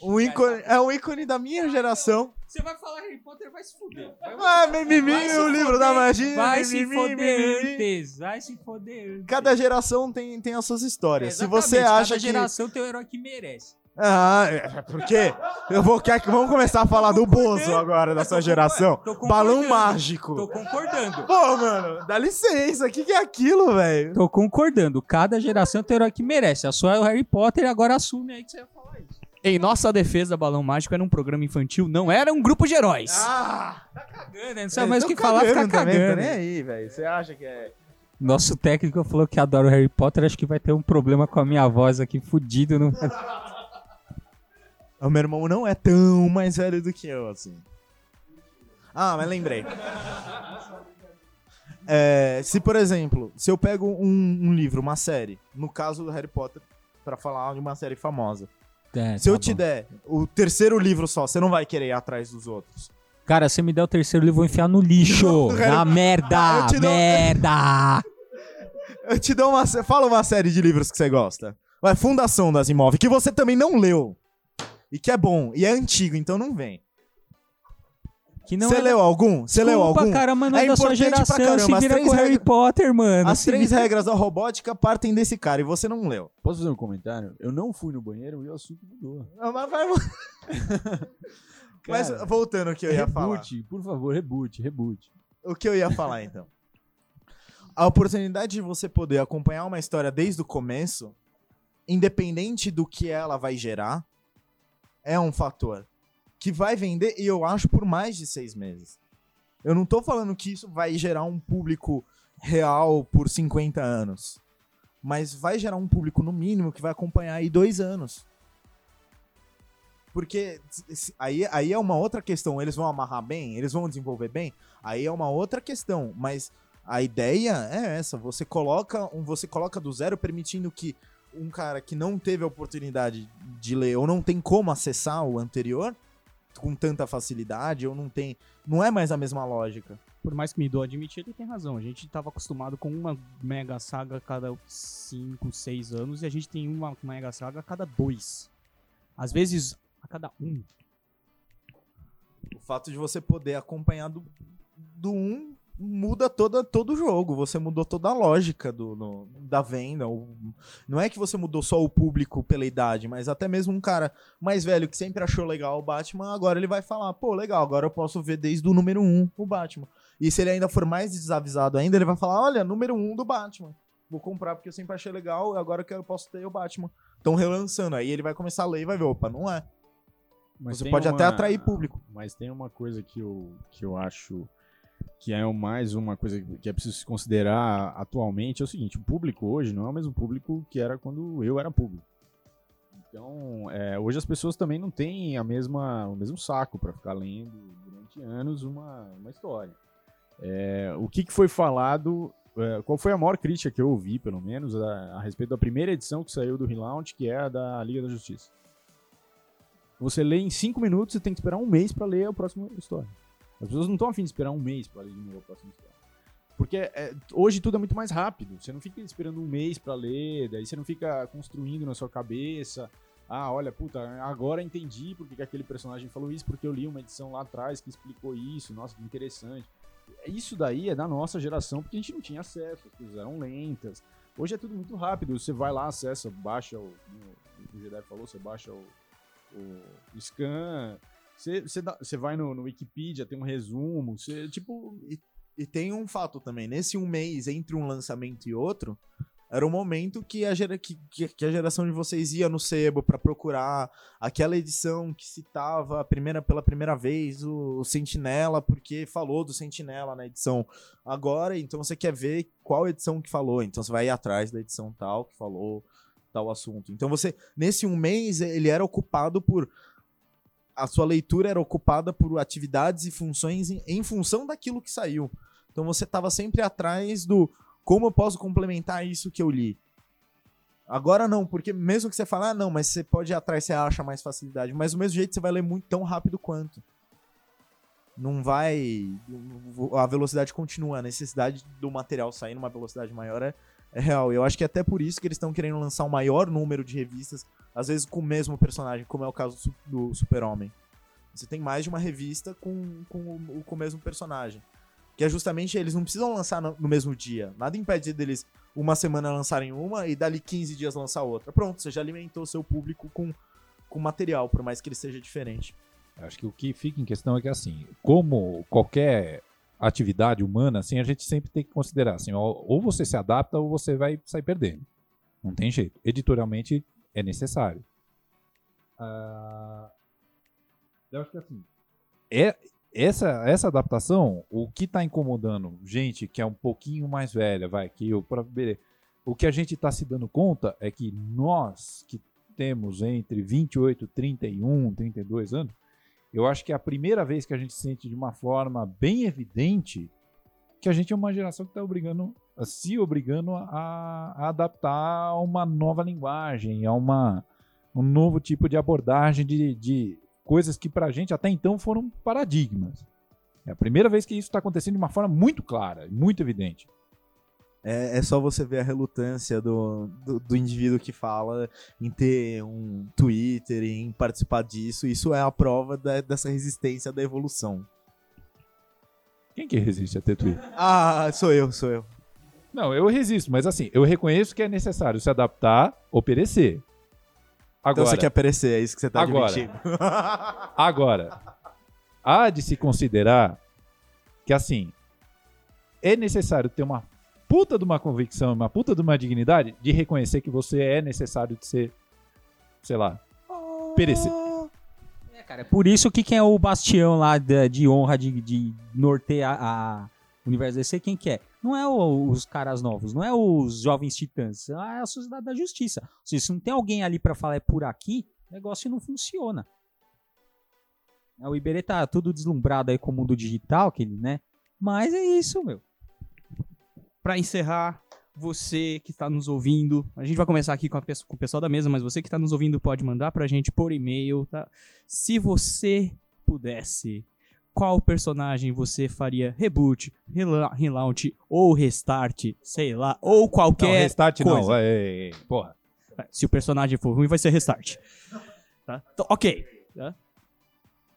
um ícone, é um ícone da minha geração. Você vai falar Harry Potter, vai se fuder. Vai, Ah, mimimi, vai o livro foder, da magia. Vai se foder mimimi. antes. Vai se foder antes. Cada geração tem, tem as suas histórias. Se você acha cada que. geração tem o herói que merece. Ah, é, por quê? Eu vou, quer que vamos começar a falar do Bozo agora da sua geração? Balão mágico. Tô concordando. Pô, mano, dá licença, o que, que é aquilo, velho? Tô concordando. Cada geração tem o herói que merece. A sua é o Harry Potter e agora assume aí que você vai falar isso. Em nossa defesa, Balão Mágico era um programa infantil, não era um grupo de heróis. Ah, Cagando, né? não sabe mais o que falar, cagando fica também, cagando. Tá nem aí, velho. Você acha que é. Nosso técnico falou que adora o Harry Potter, acho que vai ter um problema com a minha voz aqui, fudido. No... O meu irmão não é tão mais velho do que eu, assim. Ah, mas lembrei. É, se, por exemplo, se eu pego um, um livro, uma série, no caso do Harry Potter, pra falar de uma série famosa. É, Se eu tá te bom. der o terceiro livro só, você não vai querer ir atrás dos outros. Cara, se me der o terceiro livro, eu vou enfiar no lixo. Na merda. Eu te dou- Merda. Eu te dou uma. Fala uma série de livros que você gosta. Vai, Fundação das Imóveis, que você também não leu. E que é bom. E é antigo, então não vem. Não Você é leu algum? Você leu algum? cara, mas não é, É da sua importante pra geração. caramba. Se As vira três com Harry regras- Potter, mano. As três vira- regras da robótica partem desse cara e você não leu. Posso fazer um comentário? Eu não fui no banheiro e o assunto mudou. Ah, Mas, vai- Mas, voltando ao que eu ia falar. reboot, por favor, reboot, reboot. O que eu ia falar, então. A oportunidade de você poder acompanhar uma história desde o começo, independente do que ela vai gerar, é um fator que vai vender, e eu acho, por mais de seis meses. Eu não tô falando que isso vai gerar um público real por 50 anos. Mas vai gerar um público, no mínimo, que vai acompanhar aí dois anos. Porque aí, aí é uma outra questão. Eles vão amarrar bem? Eles vão desenvolver bem? Aí é uma outra questão. Mas a ideia é essa. Você coloca, um, você coloca do zero, permitindo que um cara que não teve a oportunidade de ler ou não tem como acessar o anterior com tanta facilidade, ou não tem. Não é mais a mesma lógica. Por mais que me dou admitir, ele tem razão. A gente tava acostumado com uma mega saga a cada 5, 6 anos e a gente tem uma mega saga a cada dois. Às vezes, a cada um. O fato de você poder acompanhar do, do 1 muda toda, todo o jogo. Você mudou toda a lógica do, no- da venda. Não é que você mudou só o público pela idade, mas até mesmo um cara mais velho que sempre achou legal o Batman, agora ele vai falar, pô, legal, agora eu posso ver desde o número 1 o Batman. E se ele ainda for mais desavisado ainda, ele vai falar, olha, número 1 do Batman. Vou comprar porque eu sempre achei legal, agora que eu posso ter o Batman. Estão relançando. Aí ele vai começar a ler e vai ver, opa, não é. Você tem pode até atrair público. Mas tem uma coisa que eu, que eu acho que é mais uma coisa que é preciso considerar atualmente. É o seguinte, o público hoje não é o mesmo público que era quando eu era público. Então, é, hoje as pessoas também não têm a mesma, o mesmo saco para ficar lendo durante anos uma, uma história. É, o que, que foi falado, é, qual foi a maior crítica que eu ouvi, pelo menos, a, a respeito da primeira edição que saiu do Relaunch, que é a da Liga da Justiça? Você lê em 5 minutos e tem que esperar um mês para ler a próxima história. As pessoas não estão afim de esperar um mês para ler de novo a próxima história. Porque é, hoje tudo é muito mais rápido. Você não fica esperando um mês para ler, daí você não fica construindo na sua cabeça. Ah, olha, puta, agora entendi porque que aquele personagem falou isso, porque eu li uma edição lá atrás que explicou isso. Nossa, que interessante. Isso daí é da nossa geração, porque a gente não tinha acesso, as coisas eram lentas. Hoje é tudo muito rápido. Você vai lá, acessa, baixa o. O Jedi falou, você baixa o, o, o scan. Você, vai no, no Wikipedia, tem um resumo. Você, tipo, E tem um fato também, nesse um mês entre um lançamento e outro, era o momento que a, gera, que, que- a geração de vocês ia no sebo pra procurar aquela edição que citava a primeira, pela primeira vez o, o Sentinela, porque falou do Sentinela na edição agora, então você quer ver qual edição que falou, então você vai ir atrás da edição tal que falou tal assunto. Então você, nesse um mês, ele era ocupado por a sua leitura era ocupada por atividades e funções em, em função daquilo que saiu. Então você estava sempre atrás do como eu posso complementar isso que eu li. Agora não, porque mesmo que você fale, ah, não, mas você pode ir atrás, você acha mais facilidade. Mas do mesmo jeito você vai ler muito tão rápido quanto. Não vai. A velocidade continua, a necessidade do material sair numa velocidade maior é, é real. Eu acho que é até por isso que eles estão querendo lançar um maior número de revistas, às vezes com o mesmo personagem, como é o caso do Su- do Super-Homem. Você tem mais de uma revista com, com, o, com o mesmo personagem. Que é justamente eles não precisam lançar no, no mesmo dia. Nada impede deles uma semana lançarem uma e dali 15 dias lançar outra. Pronto, você já alimentou seu público com, com material, por mais que ele seja diferente. Acho que o que fica em questão é que, assim, como qualquer atividade humana, assim, a gente sempre tem que considerar, assim, ou você se adapta ou você vai sair perdendo. Não tem jeito. Editorialmente é necessário. Ah, eu acho que, assim, é, essa, essa adaptação, o que está incomodando gente que é um pouquinho mais velha, vai, que eu, pra, o que a gente está se dando conta é que nós que temos entre 28, 31, 32 anos, eu acho que é a primeira vez que a gente sente de uma forma bem evidente que a gente é uma geração que está obrigando, se obrigando a, a adaptar a uma nova linguagem, a uma, um novo tipo de abordagem de, de coisas que pra gente até então foram paradigmas. É a primeira vez que isso está acontecendo de uma forma muito clara, muito evidente. É, é só você ver a relutância do, do, do indivíduo que fala em ter um Twitter, em participar disso. Isso é a prova da- dessa resistência da evolução. Quem que resiste a ter Twitter? Ah, sou eu, sou eu. Não, eu resisto, mas assim, eu reconheço que é necessário se adaptar ou perecer. Então Agora, você quer perecer, é isso que você tá Agora. admitindo. agora, há de se considerar que assim, é necessário ter uma puta de uma convicção, uma puta de uma dignidade de reconhecer que você é necessário de ser, sei lá, perecer. É, cara, é por isso que quem é o bastião lá da- de, honra de, de nortear a universo DC, quem que é? Não é os caras novos, não é os jovens titãs, é a sociedade da justiça. Ou seja, se não tem alguém ali pra falar é por aqui, o negócio não funciona. É, O Iberê tá tudo deslumbrado aí com o mundo digital, que ele, né? Mas é isso, meu. Pra encerrar, você que está nos ouvindo, a gente vai começar aqui com, a com o pessoal da mesa, mas você que está nos ouvindo pode mandar pra gente por e-mail, tá? Se você pudesse, qual personagem você faria reboot, rela- relaunch ou restart, sei lá, ou Não, qualquer restart não, coisa. vai, é, é, porra. Se o personagem for ruim, vai ser restart. Tá? Então, ok. Tá?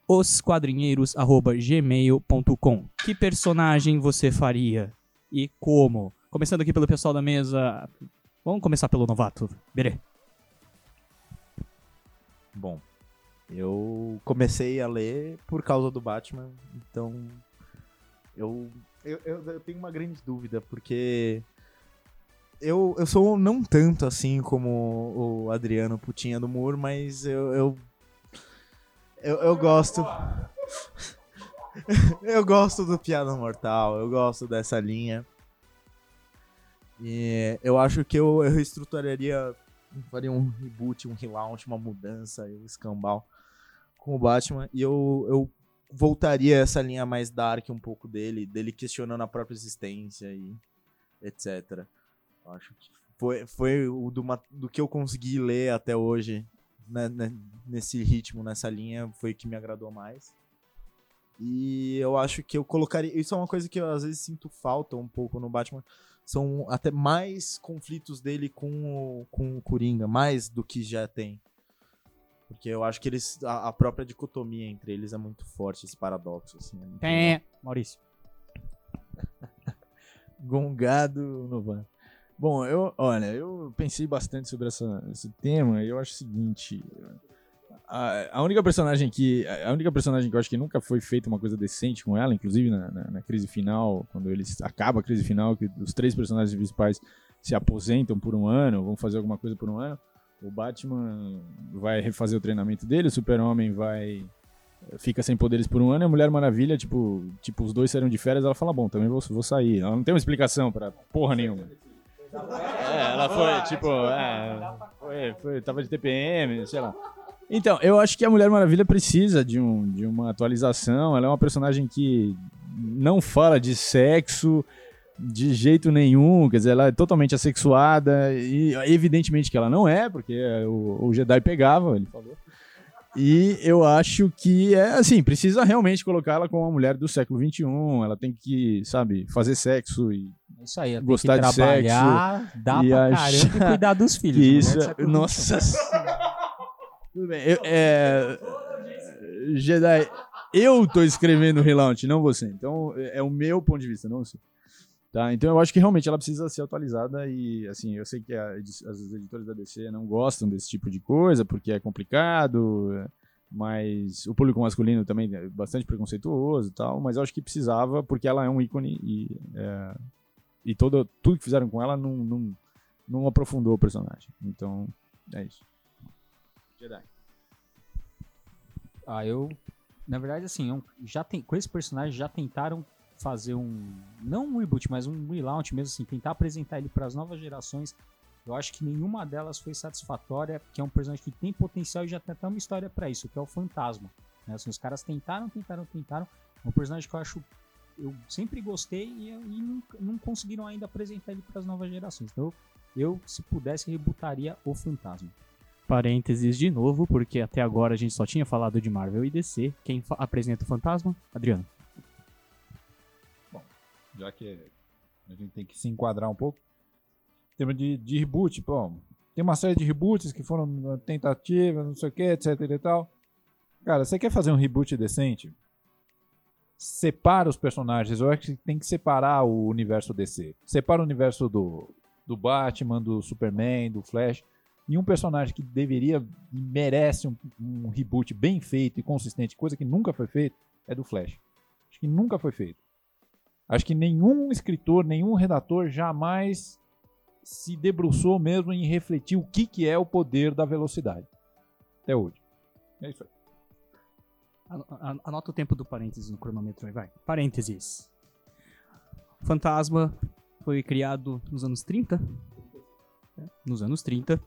Osquadrinheiros.gmail.com Que personagem você faria? E como? Começando aqui pelo pessoal da mesa. Vamos começar pelo novato. Berê. Bom, eu comecei a ler por causa do Batman, então eu, eu, eu, tenho uma grande dúvida, porque eu, eu sou não tanto assim como o Adriano Putinha do Mur, mas eu, eu, eu, eu gosto. eu gosto do Piada Mortal, eu gosto dessa linha. E eu acho que eu, eu reestruturaria faria um reboot, um relaunch, uma mudança, um escambau com o Batman. E eu, eu voltaria a essa linha mais dark um pouco dele, dele questionando a própria existência e etc. Eu Acho que foi, foi o do, do que eu consegui ler até hoje, né, né, nesse ritmo, nessa linha, foi o que me agradou mais. E eu acho que eu colocaria. Isso é uma coisa que eu às vezes sinto falta um pouco no Batman são até mais conflitos dele com o, com o Coringa, mais do que já tem. Porque eu acho que eles. A, a própria dicotomia entre eles é muito forte, esse paradoxo. Assim, é muito legal. É, Maurício. Gongado novato. Bom, eu, olha, eu pensei bastante sobre essa, esse tema e eu acho o seguinte. A, a única personagem que. A única personagem que eu acho que nunca foi feita uma coisa decente com ela, inclusive na, na, na crise final, quando eles. Acaba a crise final, que os três personagens principais se aposentam por um ano, vão fazer alguma coisa por um ano. O Batman vai refazer o treinamento dele, o Super-Homem vai. Fica sem poderes por um ano e a Mulher Maravilha, tipo, tipo, os dois saíram de férias, ela fala, bom, também vou, vou sair. Ela não tem uma explicação pra porra nenhuma. É, ela foi, tipo, é, foi, foi, tava de TPM, sei lá. Então, eu acho que a Mulher Maravilha precisa de, um, de uma atualização. Ela é uma personagem que não fala de sexo de jeito nenhum, quer dizer, ela é totalmente assexuada e evidentemente que ela não é, porque o, o Jedi pegava, ele falou. E eu acho que é assim, precisa realmente colocá-la como uma mulher do século XXI. Ela tem que, sabe, fazer sexo e isso aí, Gostar de trabalhar, dá e pra achar caramba e cuidar dos filhos. mulher isso do Nossa Tudo bem, eu, é... Jedi, eu tô escrevendo o relaunch, não você. Então é é o meu ponto de vista, não o seu. Tá, então eu acho que realmente ela precisa ser atualizada e, assim, eu sei que a as editoras da DC não gostam desse tipo de coisa porque é complicado, mas o público masculino também é bastante preconceituoso e tal, mas eu acho que precisava porque ela é um ícone e, é, e todo, tudo que fizeram com ela não, não, não aprofundou o personagem. Então, é isso. Jedi. Ah, eu. Na verdade, assim, já tem, com esse personagem já tentaram fazer um. Não um reboot, mas um relaunch mesmo, assim, tentar apresentar ele para as novas gerações. Eu acho que nenhuma delas foi satisfatória, que é um personagem que tem potencial e já tem até uma história para isso, que é o Fantasma. né? Assim, os caras tentaram, tentaram, tentaram. É um personagem que eu acho. Eu sempre gostei e, e nunca- não conseguiram ainda apresentar ele para as novas gerações. Então, eu, se pudesse, rebutaria o Fantasma. Parênteses de novo, porque até agora a gente só tinha falado de Marvel e DC. Quem apresenta o fantasma? Adriano. Já que A gente tem que se enquadrar um pouco. Em termos de, de reboot, pô, tem uma série de reboots que foram tentativas, não sei o que, etc e tal. Cara, você quer fazer um reboot decente? Separa os personagens. Eu acho que tem que separar o universo DC. Separa o universo do, do Batman, do Superman, do Flash. E um personagem que deveria e merece um, um reboot bem feito e consistente, coisa que nunca foi feito, é do Flash. Acho que nunca foi feito. Acho que nenhum escritor, nenhum redator jamais se debruçou mesmo em refletir o que, que é o poder da velocidade. Até hoje. É isso aí. An- an- Anota o tempo do parênteses no cronômetro aí, vai. Parênteses. Fantasma foi criado nos anos 30. É, Nos anos 30.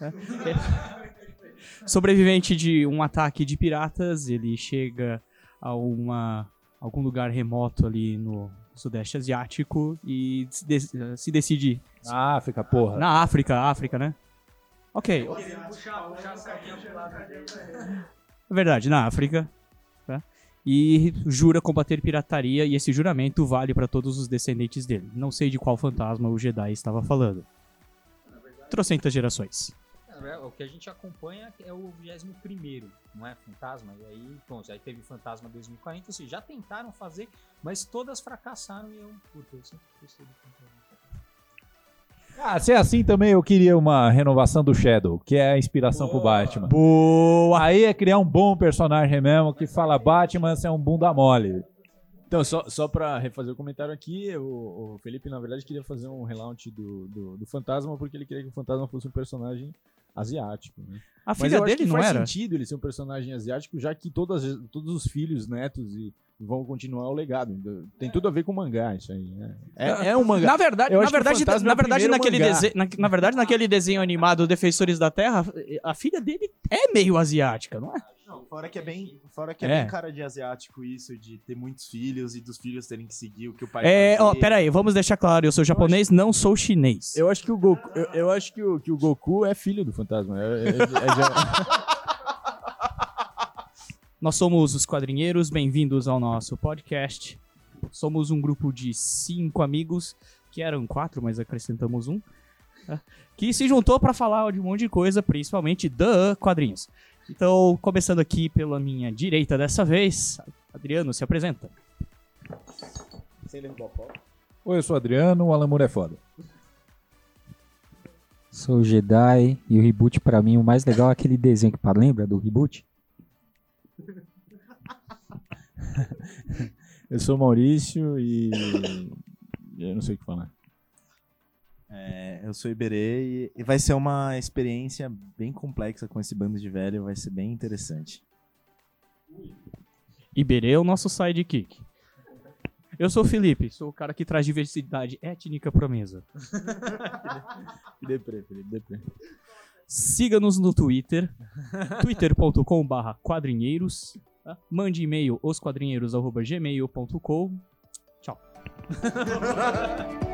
É. É. Sobrevivente de um ataque de piratas, ele chega a uma, algum lugar remoto ali no sudeste asiático e se, de- se decide Na África, porra. na África, África, né? Ok. É verdade, na África. tá? E jura combater pirataria, e esse juramento vale para todos os descendentes dele. Não sei de qual fantasma o Jedi estava falando. Trocentas gerações. É, O que a gente acompanha é o 21 não é? Fantasma. E aí, pronto, aí teve Fantasma 2040. Assim, já tentaram fazer, mas todas fracassaram e eu. Puta, eu sempre gostei do Fantasma. Ah, se é assim também, eu queria uma renovação do Shadow, que é a inspiração pro Batman. Boa! Aí é criar um bom personagem mesmo que fala Batman, você é um bunda mole. Então, só, só pra refazer o comentário aqui, o, o Felipe, na verdade, queria fazer um relaunch do, do, do Fantasma, porque ele queria que o Fantasma fosse um personagem asiático, né? A Mas filha eu acho dele que não faz era? sentido ele ser um personagem asiático, já que todas, todos os filhos, netos e vão continuar o legado. Tem tudo a ver com mangá isso aí, né? É, é um mangá. Na verdade, Eu na acho que verdade, é na o verdade primeiro naquele desenho, na, na verdade, naquele desenho animado Defensores da Terra, a filha dele é meio asiática, não é? Não, fora que é bem, fora que é, É. bem cara de asiático isso, de ter muitos filhos e dos filhos terem que seguir o que o pai É, ó, pera aí, vamos deixar claro, eu sou japonês, não sou chinês. Eu acho que o Goku, eu, eu acho que o, que o Goku é filho do Fantasma. É- é- é- é já- Nós somos os Quadrinheiros, bem-vindos ao nosso podcast. Somos um grupo de cinco amigos, que eram quatro, mas acrescentamos um, que se juntou para falar de um monte de coisa, principalmente de quadrinhos. Então, começando aqui pela minha direita dessa vez, Adriano, se apresenta. Oi, eu sou o Adriano, o Alan Moore é foda. Sou o Jedi e o reboot pra mim o mais legal é aquele desenho que pá, lembra do reboot? eu sou o Maurício e eu não sei o que falar. É, eu sou Iberê e, e vai ser uma experiência bem complexa com esse bando de velho, vai ser bem interessante. Iberê é o nosso sidekick. Eu sou o Felipe, sou o cara que traz diversidade étnica pra mesa. Deprê, Felipe, deprê. Siga-nos no Twitter, twitter.com.br quadrinheiros. tá? Mande e-mail osquadrinheiros.gmail.com. Tchau.